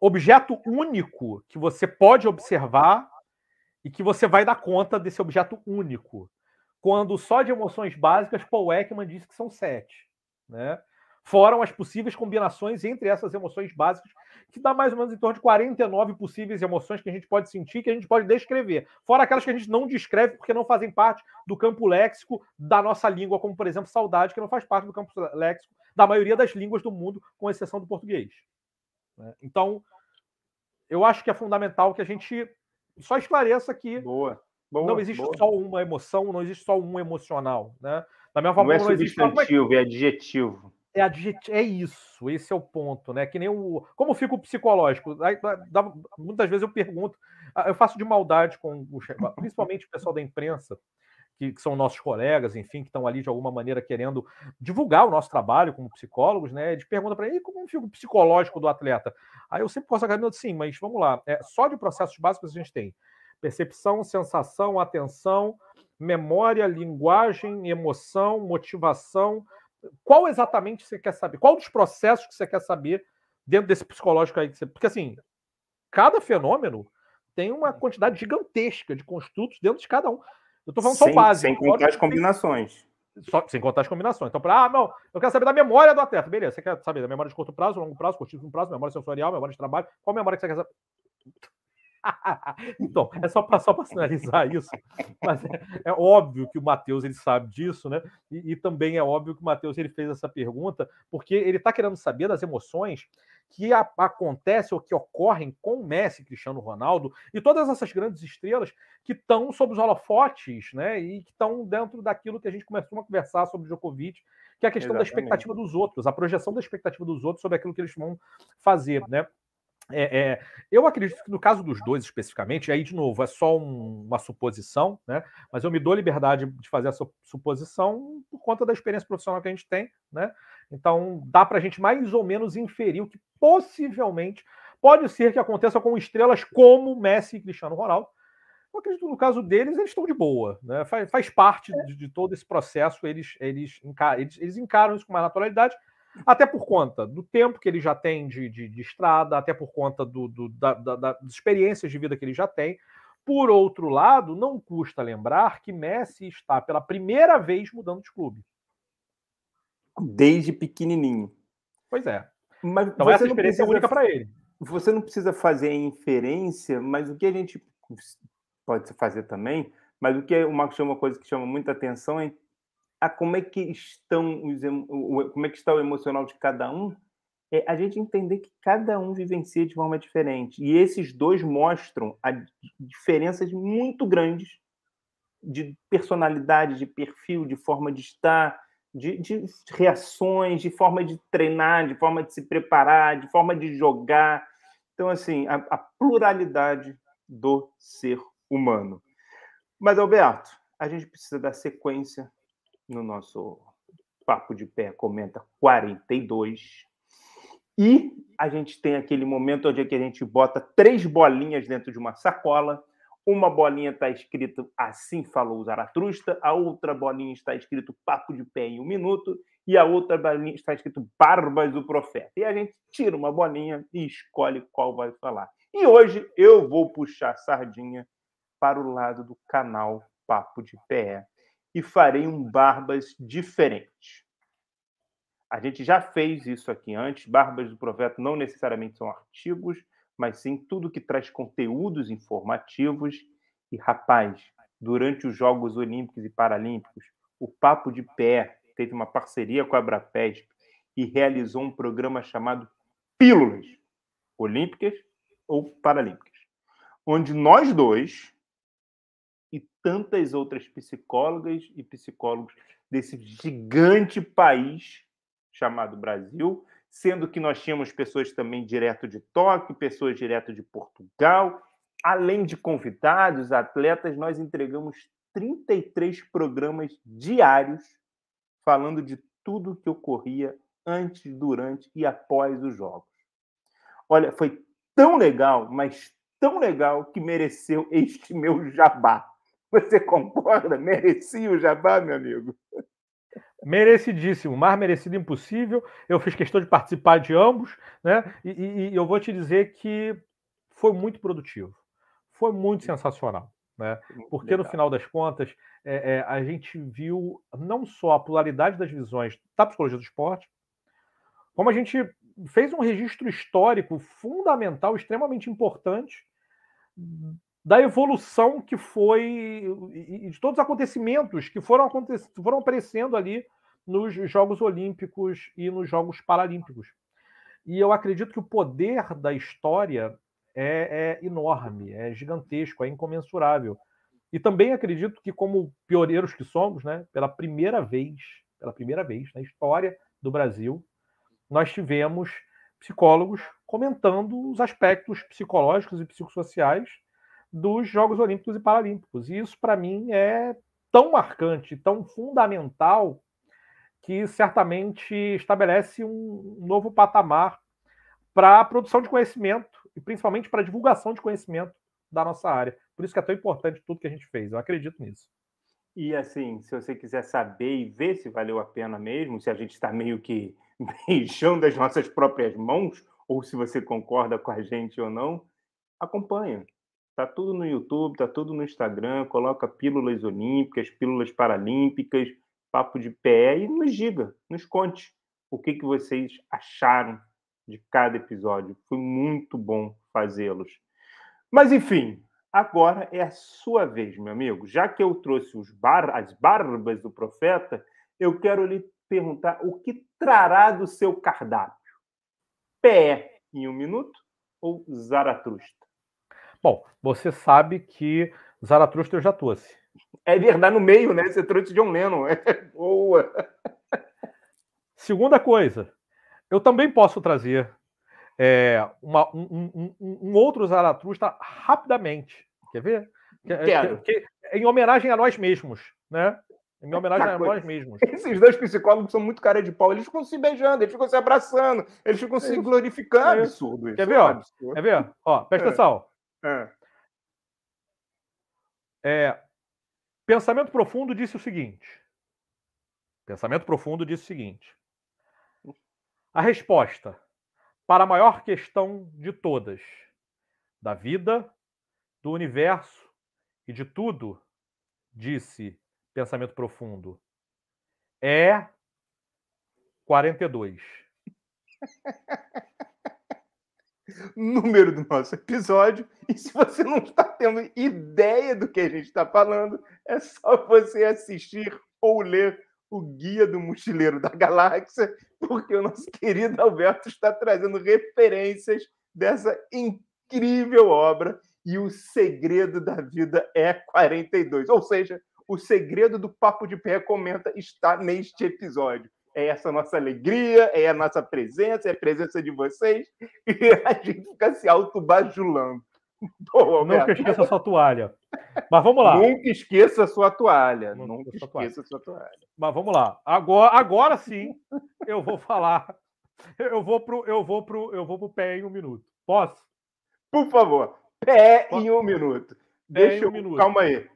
objeto único que você pode observar e que você vai dar conta desse objeto único. Quando só de emoções básicas, Paul Ekman disse que são sete, né? Foram as possíveis combinações entre essas emoções básicas que dá mais ou menos em torno de 49 possíveis emoções que a gente pode sentir, que a gente pode descrever. Fora aquelas que a gente não descreve porque não fazem parte do campo léxico da nossa língua, como, por exemplo, saudade, que não faz parte do campo léxico da maioria das línguas do mundo, com exceção do português. Né? Então, eu acho que é fundamental que a gente só esclareça que boa, boa, não existe boa. só uma emoção, não existe só um emocional. Né? Da mesma forma, não é não substantivo, existe... é adjetivo. É, adjet... é isso, esse é o ponto, né? Que nem o. Como fica o psicológico? Aí, dá... Muitas vezes eu pergunto, eu faço de maldade com o... (laughs) principalmente o pessoal da imprensa, que, que são nossos colegas, enfim, que estão ali de alguma maneira querendo divulgar o nosso trabalho como psicólogos, né? Eles perguntam para mim como fica o psicológico do atleta. Aí eu sempre posso agarrar, sim, mas vamos lá. É, só de processos básicos a gente tem percepção, sensação, atenção, memória, linguagem, emoção, motivação qual exatamente você quer saber? Qual dos processos que você quer saber dentro desse psicológico aí? Porque, assim, cada fenômeno tem uma quantidade gigantesca de construtos dentro de cada um. Eu estou falando sem, só o básico. Sem contar as combinações. Só, sem contar as combinações. Então, para, ah, não, eu quero saber da memória do atleta. Beleza, você quer saber da memória de curto prazo, longo prazo, curtíssimo prazo, memória sensorial, memória de trabalho. Qual memória que você quer saber? (laughs) então, é só para só sinalizar isso. Mas é, é, óbvio que o Matheus ele sabe disso, né? E, e, também é óbvio que o Matheus ele fez essa pergunta porque ele está querendo saber das emoções que a, acontecem ou que ocorrem com o Messi, Cristiano Ronaldo e todas essas grandes estrelas que estão sob os holofotes, né? E que estão dentro daquilo que a gente começou a conversar sobre Djokovic, que é a questão Exatamente. da expectativa dos outros, a projeção da expectativa dos outros sobre aquilo que eles vão fazer, né? É, é, eu acredito que no caso dos dois especificamente, aí de novo é só um, uma suposição, né? Mas eu me dou liberdade de fazer essa suposição por conta da experiência profissional que a gente tem, né? Então dá para a gente mais ou menos inferir o que possivelmente pode ser que aconteça com estrelas como Messi e Cristiano Ronaldo. Eu acredito que no caso deles, eles estão de boa, né? Faz, faz parte é. de, de, todo esse processo, eles, eles, eles, eles encaram isso com mais naturalidade Até por conta do tempo que ele já tem de, de, de estrada, até por conta do, do da, da, das experiências de vida que ele já tem. Por outro lado, não custa lembrar que Messi está pela primeira vez mudando de clube. Desde pequenininho. Pois é. Mas então essa experiência precisa, é única para ele. Você não precisa fazer a inferência, mas o que a gente pode fazer também, mas o que o Marcos chama uma coisa que chama muita atenção é a como é que estão os, como é que está o emocional de cada um, é a gente entender que cada um vivencia de forma diferente. E esses dois mostram diferenças muito grandes de personalidade, de perfil, de forma de estar, de, de, reações, de forma de treinar, de forma de se preparar, de forma de jogar. Então, assim, a, a pluralidade do ser humano. Mas, Alberto, a gente precisa dar sequência no nosso Papo de Pé Comenta 42. E a gente tem aquele momento onde é que a gente bota três bolinhas dentro de uma sacola. Uma bolinha está escrito Assim Falou Zaratrusta, a outra bolinha está escrito Papo de Pé em um Minuto, e a outra bolinha está escrito Barbas do Profeta. E a gente tira uma bolinha e escolhe qual vai falar. E hoje eu vou puxar a sardinha para o lado do canal Papo de Pé e farei um Barbas diferente. A gente já fez isso aqui antes. Barbas do Profeta não necessariamente são artigos, mas sim tudo que traz conteúdos informativos. E, rapaz, durante os Jogos Olímpicos e Paralímpicos, o Papo de Pé teve uma parceria com a Abrapesp e realizou um programa chamado Pílulas Olímpicas ou Paralímpicas, onde nós dois e tantas outras psicólogas e psicólogos desse gigante país chamado Brasil, sendo que nós tínhamos pessoas também direto de Tóquio, pessoas direto de Portugal, além de convidados, atletas, nós entregamos 33 programas diários falando de tudo que ocorria antes, durante e após os jogos. Olha, foi tão legal, mas tão legal que mereceu este meu jabá. Você concorda? Merecia o jabá, meu amigo? Merecidíssimo, mais merecido impossível. Eu fiz questão de participar de ambos, né? E, e, e eu vou te dizer que foi muito produtivo, foi muito sensacional, né? Porque no final das contas é, é, a gente viu não só a pluralidade das visões da psicologia do esporte, como a gente fez um registro histórico fundamental, extremamente importante da evolução que foi e de todos os acontecimentos que foram, foram aparecendo ali nos Jogos Olímpicos e nos Jogos Paralímpicos. E eu acredito que o poder da história é, é enorme, é gigantesco, é incomensurável. E também acredito que, como pioneiros que somos, né, pela primeira vez, pela primeira vez na história do Brasil, nós tivemos psicólogos comentando os aspectos psicológicos e psicossociais dos Jogos Olímpicos e Paralímpicos. E isso, para mim, é tão marcante, tão fundamental, que certamente estabelece um novo patamar para a produção de conhecimento e principalmente para a divulgação de conhecimento da nossa área. Por isso que é tão importante tudo que a gente fez. Eu acredito nisso. E assim, se você quiser saber e ver se valeu a pena mesmo, se a gente está meio que (laughs) beijando as nossas próprias mãos, ou se você concorda com a gente ou não, acompanha. Tá tudo no YouTube, tá tudo no Instagram, coloca pílulas olímpicas, pílulas paralímpicas, papo de pé e nos diga, nos conte o que, que vocês acharam de cada episódio. Foi muito bom fazê-los. Mas enfim, agora é a sua vez, meu amigo. Já que eu trouxe bar as barbas do profeta, eu quero lhe perguntar o que trará do seu cardápio? Pé em um minuto ou Zaratrusta? Bom, você sabe que Zaratustra eu já trouxe. É verdade, no meio, né? Você trouxe John Lennon. É (laughs) boa. Segunda coisa, eu também posso trazer é, uma, um, um, um, outro Zaratustra rapidamente. Quer ver? Quero. Que, que, em homenagem a nós mesmos, né? Em homenagem a nós mesmos. (laughs) Esses dois psicólogos são muito cara de pau. Eles ficam se beijando, eles ficam se abraçando, eles ficam é se glorificando. É absurdo isso. Quer ver? Ó? Quer ver? Ó, presta é. atenção. É. É, pensamento profundo disse o seguinte. Pensamento profundo disse o seguinte. A resposta para a maior questão de todas, da vida, do universo e de tudo, disse Pensamento Profundo, é 42. (laughs) (laughs) Número do nosso episódio. E se você não está tendo ideia do que a gente está falando, é só você assistir ou ler o Guia do Mochileiro da Galáxia, porque o nosso (laughs) querido Alberto está trazendo referências dessa incrível obra e o segredo da vida é 42. Ou seja, o segredo do Papo de Pé Comenta está neste episódio. É essa nossa alegria, é a nossa presença, é a presença de vocês, (laughs) e a gente fica se autobajulando. (laughs) Boa, Nunca esqueça a sua toalha. Mas vamos lá. Nunca esqueça a sua toalha. Nunca, Nunca esqueça a sua toalha. Mas vamos lá. Agora, agora sim, eu vou falar. Eu vou pro, eu vou pro, eu vou pro pé em um minuto. Posso? Por favor. Pé Posso? em um minuto. Pé Deixa um eu... minuto. Calma aí.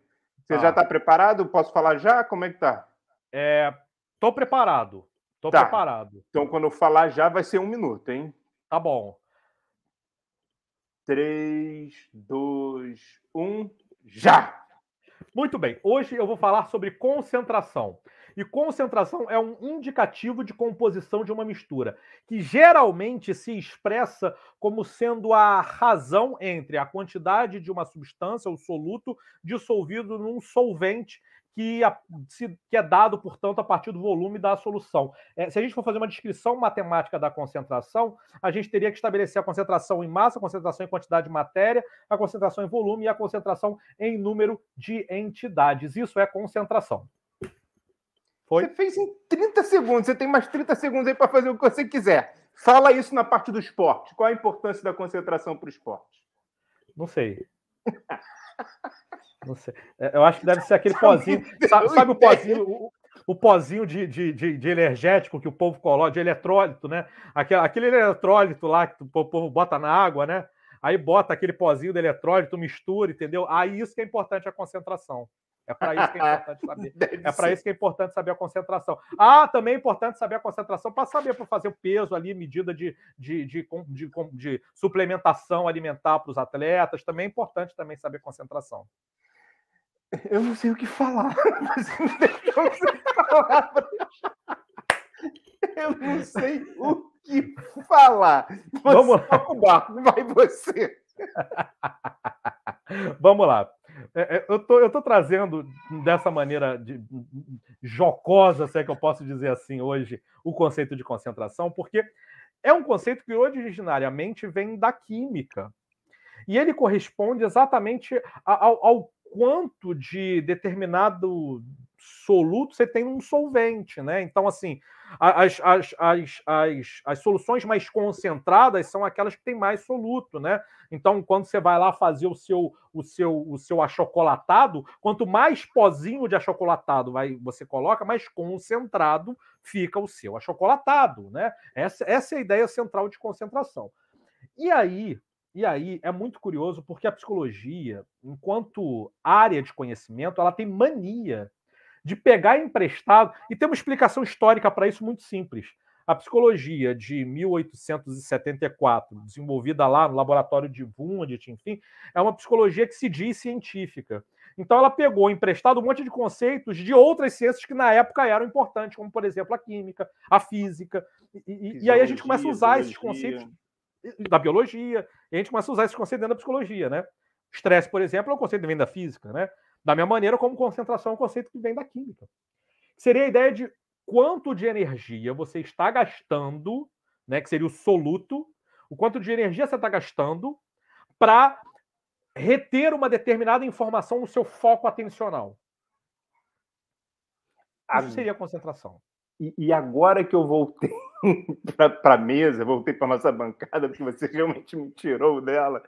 Você já está preparado? Posso falar já? Como é que tá? É, tô preparado. Tô tá. preparado. Então, quando eu falar já, vai ser um minuto, hein? Tá bom. 3, 2, 1, já! Muito bem. Hoje eu vou falar sobre concentração. E concentração é um indicativo de composição de uma mistura, que geralmente se expressa como sendo a razão entre a quantidade de uma substância, o soluto, dissolvido num solvente que, que, é dado, portanto, a partir do volume da solução. É, se a gente for fazer uma descrição matemática da concentração, a gente teria que estabelecer a concentração em massa, a concentração em quantidade de matéria, a concentração em volume e a concentração em número de entidades. Isso é concentração. Foi? Você fez em 30 segundos. Você tem mais 30 segundos aí para fazer o que você quiser. Fala isso na parte do esporte. Qual a importância da concentração para o esporte? Não sei. (laughs) Não sei. É, eu acho que deve ser aquele pozinho. Sabe, sabe o pozinho? O, o pozinho de, de, de, de, energético que o povo coloca, de eletrólito, né? Aquele, aquele eletrólito lá que o povo bota na água, né? Aí bota aquele pozinho de eletrólito, mistura, entendeu? Aí isso que é importante a concentração. É para isso que é importante (laughs) saber. é para isso que é importante saber a concentração. Ah, também é importante saber a concentração para saber para fazer o peso ali, medida de, de, de, de, de suplementação alimentar para os atletas. Também é importante também saber a concentração. Eu não sei o que (laughs) falar. Eu não sei o que falar. Você Vamos lá. Barco, vai você. (laughs) Vamos lá. É, é, eu tô, eu tô trazendo dessa maneira de, jocosa, se é que eu posso dizer assim hoje, o conceito de concentração, porque é um conceito que originariamente vem da química. E ele corresponde exatamente ao, ao quanto de determinado soluto você tem um solvente, né? Então, assim, as, as, as, as, as soluções mais concentradas são aquelas que têm mais soluto, né? Então, quando você vai lá fazer o seu, o seu, o seu achocolatado, quanto mais pozinho de achocolatado vai, você coloca, mais concentrado fica o seu achocolatado, né? Essa, essa é a ideia central de concentração. E aí, e aí é muito curioso porque a psicologia, enquanto área de conhecimento, ela tem mania de pegar emprestado, e tem uma explicação histórica para isso muito simples. A psicologia de 1874, desenvolvida lá no laboratório de Wundt, enfim, é uma psicologia que se diz científica. Então ela pegou emprestado um monte de conceitos de outras ciências que na época eram importantes, como por exemplo a química, a física. E, e aí a gente começa a usar esses conceitos da biologia, e a gente começa a usar esses conceitos dentro da psicologia, né? Estresse, por exemplo, é um conceito que vem da física, né? Da mesma maneira como concentração é um conceito que vem da química. Seria a ideia de quanto de energia você está gastando, né, que seria o soluto, o quanto de energia você está gastando para reter uma determinada informação no seu foco atencional. Isso seria concentração. E, e agora que eu voltei (laughs) para a mesa, voltei para nossa bancada, porque você realmente me tirou dela.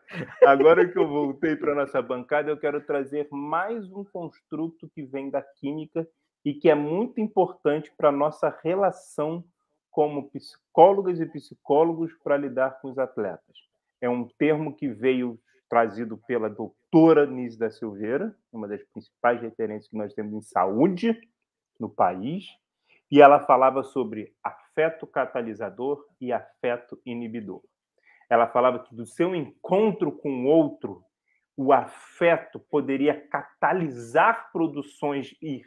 Agora que eu voltei para nossa bancada, eu quero trazer mais um construto que vem da química e que é muito importante para nossa relação como psicólogas e psicólogos para lidar com os atletas. É um termo que veio trazido pela doutora Nise da Silveira, uma das principais referências que nós temos em saúde no país, e ela falava sobre afeto catalisador e afeto inibidor. Ela falava que do seu encontro com o outro, o afeto poderia catalisar produções e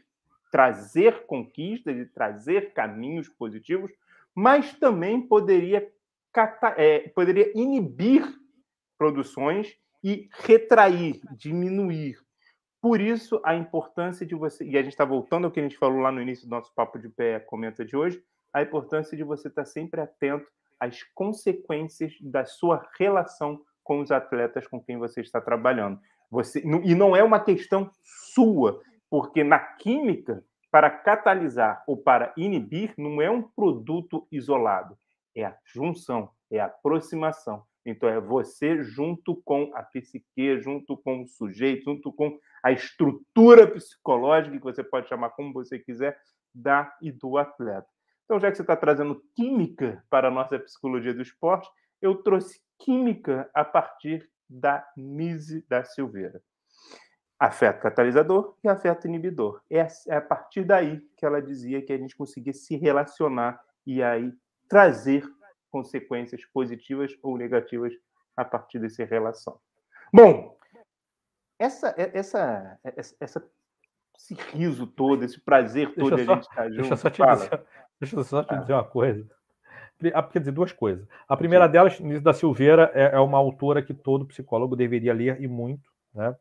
trazer conquistas e trazer caminhos positivos, mas também poderia, é, poderia inibir produções e retrair, diminuir. Por isso, a importância de você. E a gente está voltando ao que a gente falou lá no início do nosso Papo de Pé Comenta de hoje a importância de você estar sempre atento às consequências da sua relação com os atletas com quem você está trabalhando. Você, e não é uma questão sua, porque na química, para catalisar ou para inibir, não é um produto isolado, é a junção, é a aproximação. Então, é você junto com a psique, junto com o sujeito, junto com a estrutura psicológica, que você pode chamar como você quiser, da e do atleta. Então, já que você está trazendo química para a nossa psicologia do esporte, eu trouxe química a partir da Nise da Silveira. Afeto catalisador e afeto inibidor. É, é a partir daí que ela dizia que a gente conseguia se relacionar e aí trazer consequências positivas ou negativas a partir dessa relação. Bom, essa, essa, essa, essa esse riso todo, esse prazer todo de a gente estar junto. Deixa eu só te, dizer, deixa eu só te dizer uma coisa. Ah, quer dizer, duas coisas. A primeira Sim. delas, Nise da Silveira, é, é uma autora que todo psicólogo deveria ler e muito, né?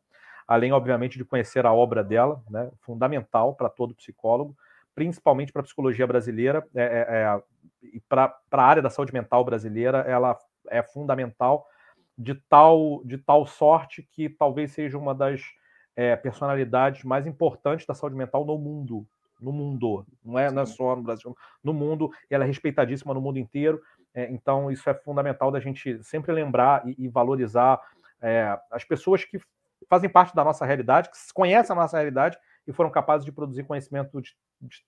Além, obviamente, de conhecer a obra dela, né? Fundamental para todo psicólogo, principalmente para a psicologia brasileira é, é, é e para a área da saúde mental brasileira, ela é fundamental de tal, de tal sorte que talvez seja uma das é, personalidades mais importantes da saúde mental no mundo. No mundo, não é, não é só no Brasil, no mundo, ela é respeitadíssima no mundo inteiro. É, então, isso é fundamental da gente sempre lembrar e, e valorizar é, as pessoas que fazem parte da nossa realidade, que conhecem a nossa realidade e foram capazes de produzir conhecimento de, de,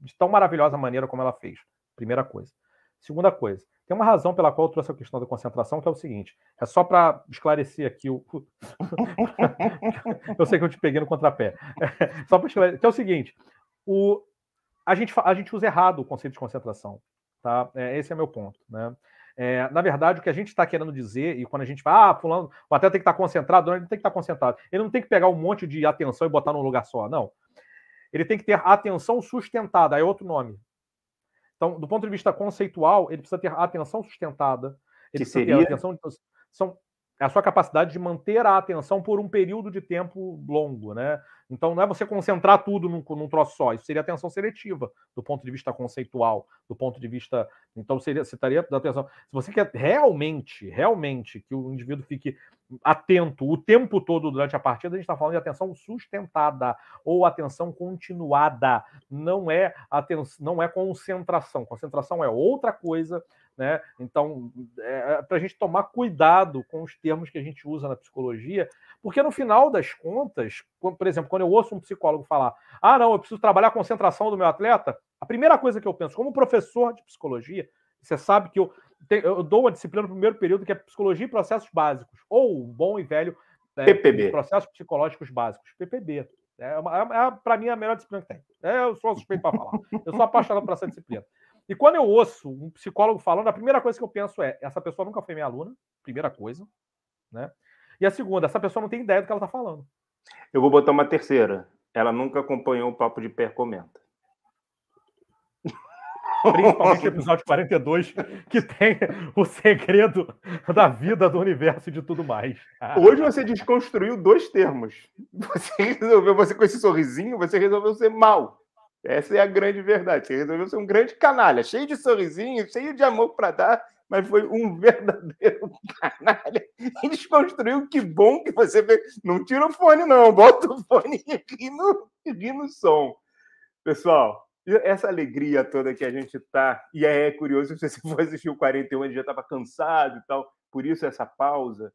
de tão maravilhosa maneira como ela fez. Primeira coisa. Segunda coisa, tem uma razão pela qual eu trouxe a questão da concentração, que é o seguinte: é só para esclarecer aqui o. (laughs) eu sei que eu te peguei no contrapé. É, (laughs) só para esclarecer, que é o seguinte: o... a, gente, a gente usa errado o conceito de concentração. Tá? É, esse é meu ponto. Né? É, na verdade, o que a gente está querendo dizer, e quando a gente fala, ah, fulano, o atleta tem que estar tá concentrado, ele tem que estar tá concentrado. Ele não tem que pegar um monte de atenção e botar num lugar só, não. Ele tem que ter atenção sustentada, é outro nome. Então, do ponto de vista conceitual, ele precisa ter atenção sustentada. Ele que precisa seria? ter atenção. São, é a sua capacidade de manter a atenção por um período de tempo longo, né? Então não é você concentrar tudo num, num troço só, isso seria atenção seletiva do ponto de vista conceitual, do ponto de vista. Então seria, você estaria da atenção. Se você quer realmente, realmente que o indivíduo fique atento o tempo todo durante a partida, a gente está falando de atenção sustentada ou atenção continuada. Não é atenção, não é concentração. Concentração é outra coisa né? Então, é, é para a gente tomar cuidado com os termos que a gente usa na psicologia, porque no final das contas, por exemplo, quando eu ouço um psicólogo falar, ah, não, eu preciso trabalhar a concentração do meu atleta, a primeira coisa que eu penso, como professor de psicologia, você sabe que eu, tenho, eu dou uma disciplina no primeiro período que é Psicologia e Processos Básicos, ou bom e velho é, PPB. Processos Psicológicos Básicos, PPB. É, é, é para mim, a melhor disciplina que tem. É, eu sou suspeito para falar. Eu sou apaixonado por essa disciplina. E quando eu ouço um psicólogo falando, a primeira coisa que eu penso é: essa pessoa nunca foi minha aluna, primeira coisa, né? E a segunda, essa pessoa não tem ideia do que ela está falando. Eu vou botar uma terceira. Ela nunca acompanhou o Papo de Pé Comenta. Principalmente o (laughs) episódio 42, que tem o segredo da vida, do universo e de tudo mais. Hoje você desconstruiu dois termos. Você resolveu, você com esse sorrisinho, você resolveu ser mal. Essa é a grande verdade. Você resolveu ser um grande canalha, cheio de sorrisinho, cheio de amor para dar, mas foi um (laughs) verdadeiro canalha. E desconstruiu que bom que você fez. Não tira o fone, não. Bota o fone ri no, ri no som. Pessoal, essa alegria toda que a gente tá. E é curioso, se você for assistir o 41, ele já estava cansado e tal. Por isso, essa pausa.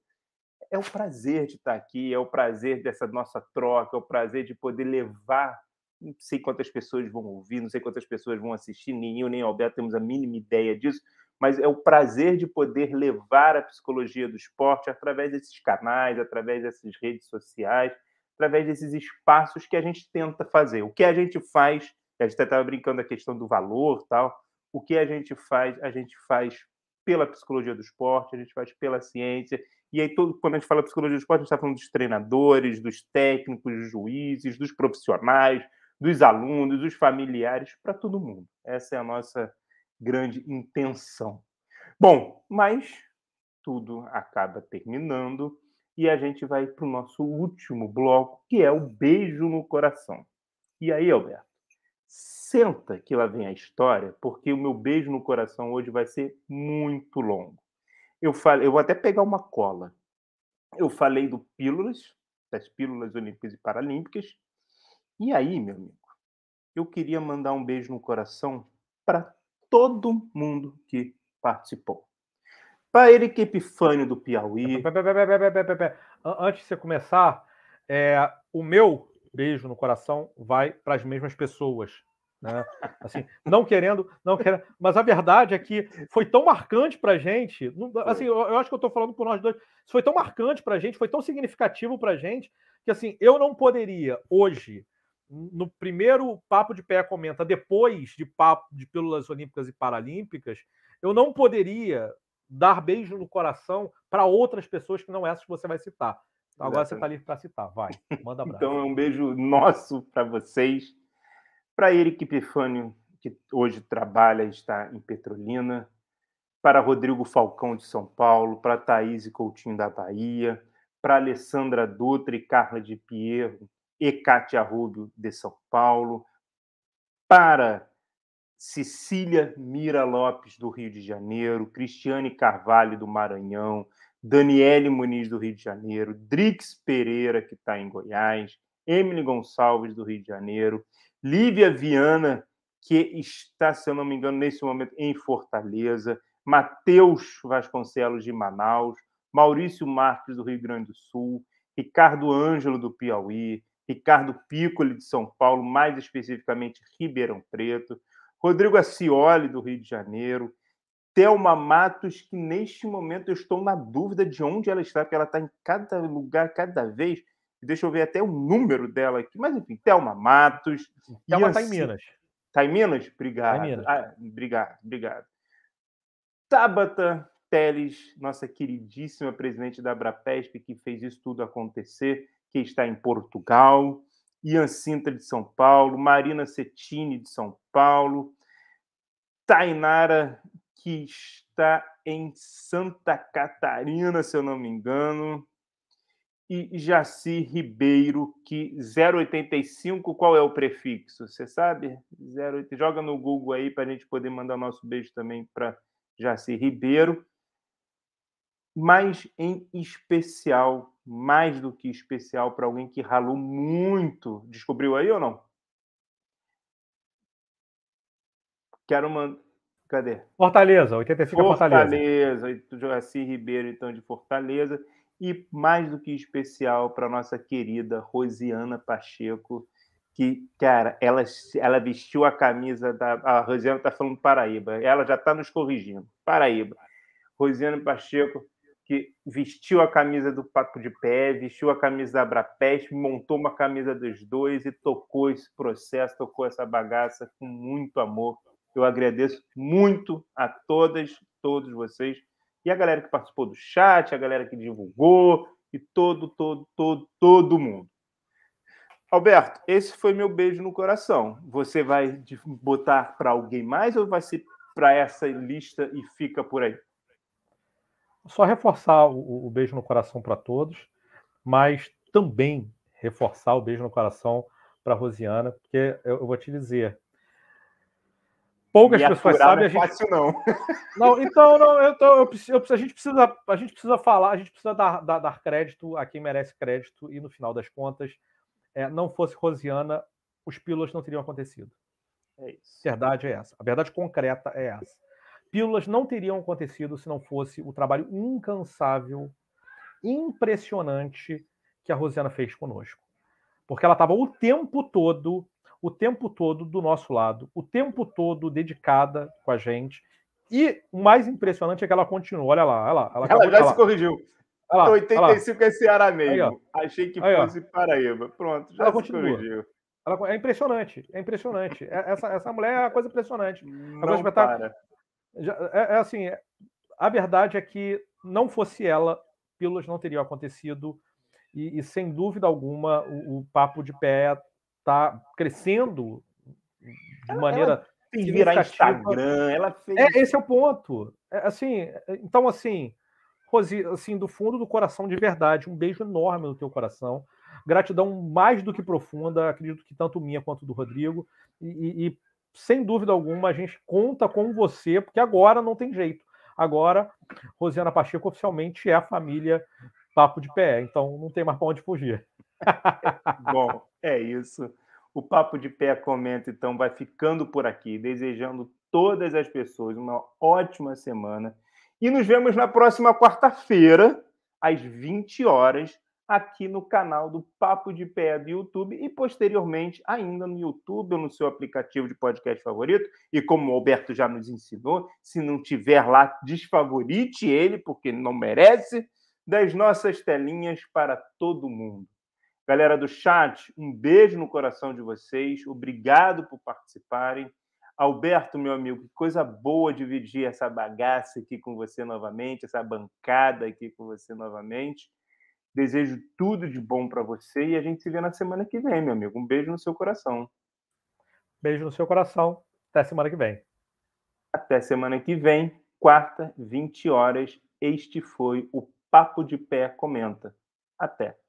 É o prazer de estar aqui, é o prazer dessa nossa troca, é o prazer de poder levar não sei quantas pessoas vão ouvir, não sei quantas pessoas vão assistir, nem eu nem Alberto temos a mínima ideia disso, mas é o prazer de poder levar a psicologia do esporte através desses canais, através dessas redes sociais, através desses espaços que a gente tenta fazer. O que a gente faz, a gente estava brincando a questão do valor tal, o que a gente faz, a gente faz pela psicologia do esporte, a gente faz pela ciência. E aí, todo, quando a gente fala psicologia do esporte, a gente está falando dos treinadores, dos técnicos, dos juízes, dos profissionais, dos alunos, dos familiares, para todo mundo. Essa é a nossa grande intenção. Bom, mas tudo acaba terminando e a gente vai para o nosso último bloco, que é o beijo no coração. E aí, Alberto, senta que lá vem a história, porque o meu beijo no coração hoje vai ser muito longo. Eu falei, eu vou até pegar uma cola. Eu falei do pílulas, das pílulas olímpicas e paralímpicas. E aí, meu amigo, eu queria mandar um beijo no coração para todo mundo que participou. Para Eric Epifânio do Piauí. Antes de você começar, é, o meu beijo no coração vai para as mesmas pessoas. Né? Assim, não querendo, não querendo, mas a verdade é que foi tão marcante para a gente. Assim, eu, eu, acho que eu estou falando por nós dois. Isso foi tão marcante para a gente, foi tão significativo para a gente que assim eu não poderia hoje no primeiro papo de pé comenta depois de papo de pílulas olímpicas e paralímpicas, eu não poderia dar beijo no coração para outras pessoas que não essas que você vai citar. Então agora você está livre para citar. Vai, manda abraço. então é um beijo nosso para vocês. Para Eric Epifânio, que hoje trabalha e está em Petrolina. Para Rodrigo Falcão de São Paulo. Para Thaís Coutinho da Bahia. Para Alessandra Dutra e Carla de Pierro e Cátia Rubio de São Paulo. Para Cecília Mira Lopes, do Rio de Janeiro, Cristiane Carvalho, do Maranhão, Daniele Muniz, do Rio de Janeiro, Drix Pereira, que está em Goiás, Emily Gonçalves, do Rio de Janeiro, Lívia Viana, que está, se eu não me engano, nesse momento em Fortaleza, Matheus Vasconcelos, de Manaus, Maurício Marques, do Rio Grande do Sul, Ricardo Ângelo, do Piauí, Ricardo Piccoli, de São Paulo, mais especificamente Ribeirão Preto, Rodrigo Acioli, do Rio de Janeiro, Thelma Matos, que neste momento eu estou na dúvida de onde ela está, porque ela está em cada lugar, cada vez. Deixa eu ver até o número dela aqui. Mas, enfim, Thelma Matos. Thelma está em Minas. Está em Minas? Obrigado. Tá em Minas. Ah, obrigado, obrigado. Tabata Teles, nossa queridíssima presidente da Abrapesp, que fez isso tudo acontecer, que está em Portugal. Ian Sintra de São Paulo, Marina Cettini de São Paulo, Tainara, que está em Santa Catarina, se eu não me engano, e Jaci Ribeiro, que 085, qual é o prefixo? Você sabe? 08, joga no Google aí para a gente poder mandar nosso beijo também para Jaci Ribeiro. Mas, em especial, mais do que especial para alguém que ralou muito. Descobriu aí ou não? Quero mandar. Cadê? Fortaleza, 85 Fortaleza. Fortaleza, Joaci Ribeiro, então, de Fortaleza. E mais do que especial para nossa querida Rosiana Pacheco, que, cara, ela, ela vestiu a camisa da. A Rosiana está falando Paraíba, ela já está nos corrigindo. Paraíba. Rosiana Pacheco que vestiu a camisa do Papo de Pé, vestiu a camisa da Abrapest, montou uma camisa dos dois e tocou esse processo, tocou essa bagaça com muito amor. Eu agradeço muito a todas, todos vocês e a galera que participou do chat, a galera que divulgou e todo, todo, todo, todo mundo. Alberto, esse foi meu beijo no coração. Você vai botar para alguém mais ou vai ser para essa lista e fica por aí? Só reforçar o, o beijo no coração para todos, mas também reforçar o beijo no coração para Rosiana, porque eu, eu, vou te dizer. Poucas pessoas sabem. Não é fácil, gente... não. (laughs) não. Então, não, eu, eu, a, gente precisa, a gente precisa falar, a gente precisa dar, dar, dar crédito a quem merece crédito, e no final das contas, é, não fosse Rosiana, os pílulas não teriam acontecido. É isso. A verdade é essa. A verdade concreta é essa. Pílulas não teriam acontecido se não fosse o trabalho incansável, impressionante que a Rosiana fez conosco. Porque ela estava o tempo todo, o tempo todo do nosso lado, o tempo todo dedicada com a gente. E o mais impressionante é que ela continuou. Olha lá, olha lá. Ela, ela já se corrigiu. Olha lá, 85 olha lá. é Ceará mesmo. Aí, Achei que aí, fosse. Paraíba. Pronto, já ela se continua. corrigiu. Ela, é impressionante, é impressionante. É, essa, essa mulher é uma coisa impressionante. Não coisa para. É, é, assim, a verdade é que não fosse ela, pílulas não teriam acontecido. E, e sem dúvida alguma, o, o, papo de pé está crescendo de maneira. Ela fez virar Instagram, ela fez. É, esse é o ponto. É, assim, então, assim, Rosi, assim, do fundo do coração de verdade, um beijo enorme no teu coração. Gratidão mais do que profunda, acredito que tanto minha quanto do Rodrigo. E, e, sem dúvida alguma, a gente conta com você, porque agora não tem jeito. Agora, Rosiana Pacheco oficialmente é a família Papo de Pé, então não tem mais para onde fugir. (laughs) Bom, é isso. O Papo de Pé comenta, então, vai ficando por aqui, desejando todas as pessoas uma ótima semana. E nos vemos na próxima quarta-feira, às 20 horas, aqui no canal do Papo de Pé do YouTube e posteriormente ainda no YouTube ou no seu aplicativo de podcast favorito. E como o Alberto já nos ensinou, se não tiver lá, desfavorite ele, porque não merece, das nossas telinhas para todo mundo. Galera do chat, um beijo no coração de vocês, obrigado por participarem. Alberto, meu amigo, que coisa boa dividir essa bagaça aqui com você novamente, essa bancada aqui com você novamente. Desejo tudo de bom para você e a gente se vê na semana que vem, meu amigo. Um beijo no seu coração. Beijo no seu coração. Até semana que vem. Até semana que vem, quarta, 20 horas. Este foi o Papo de Pé Comenta. Até.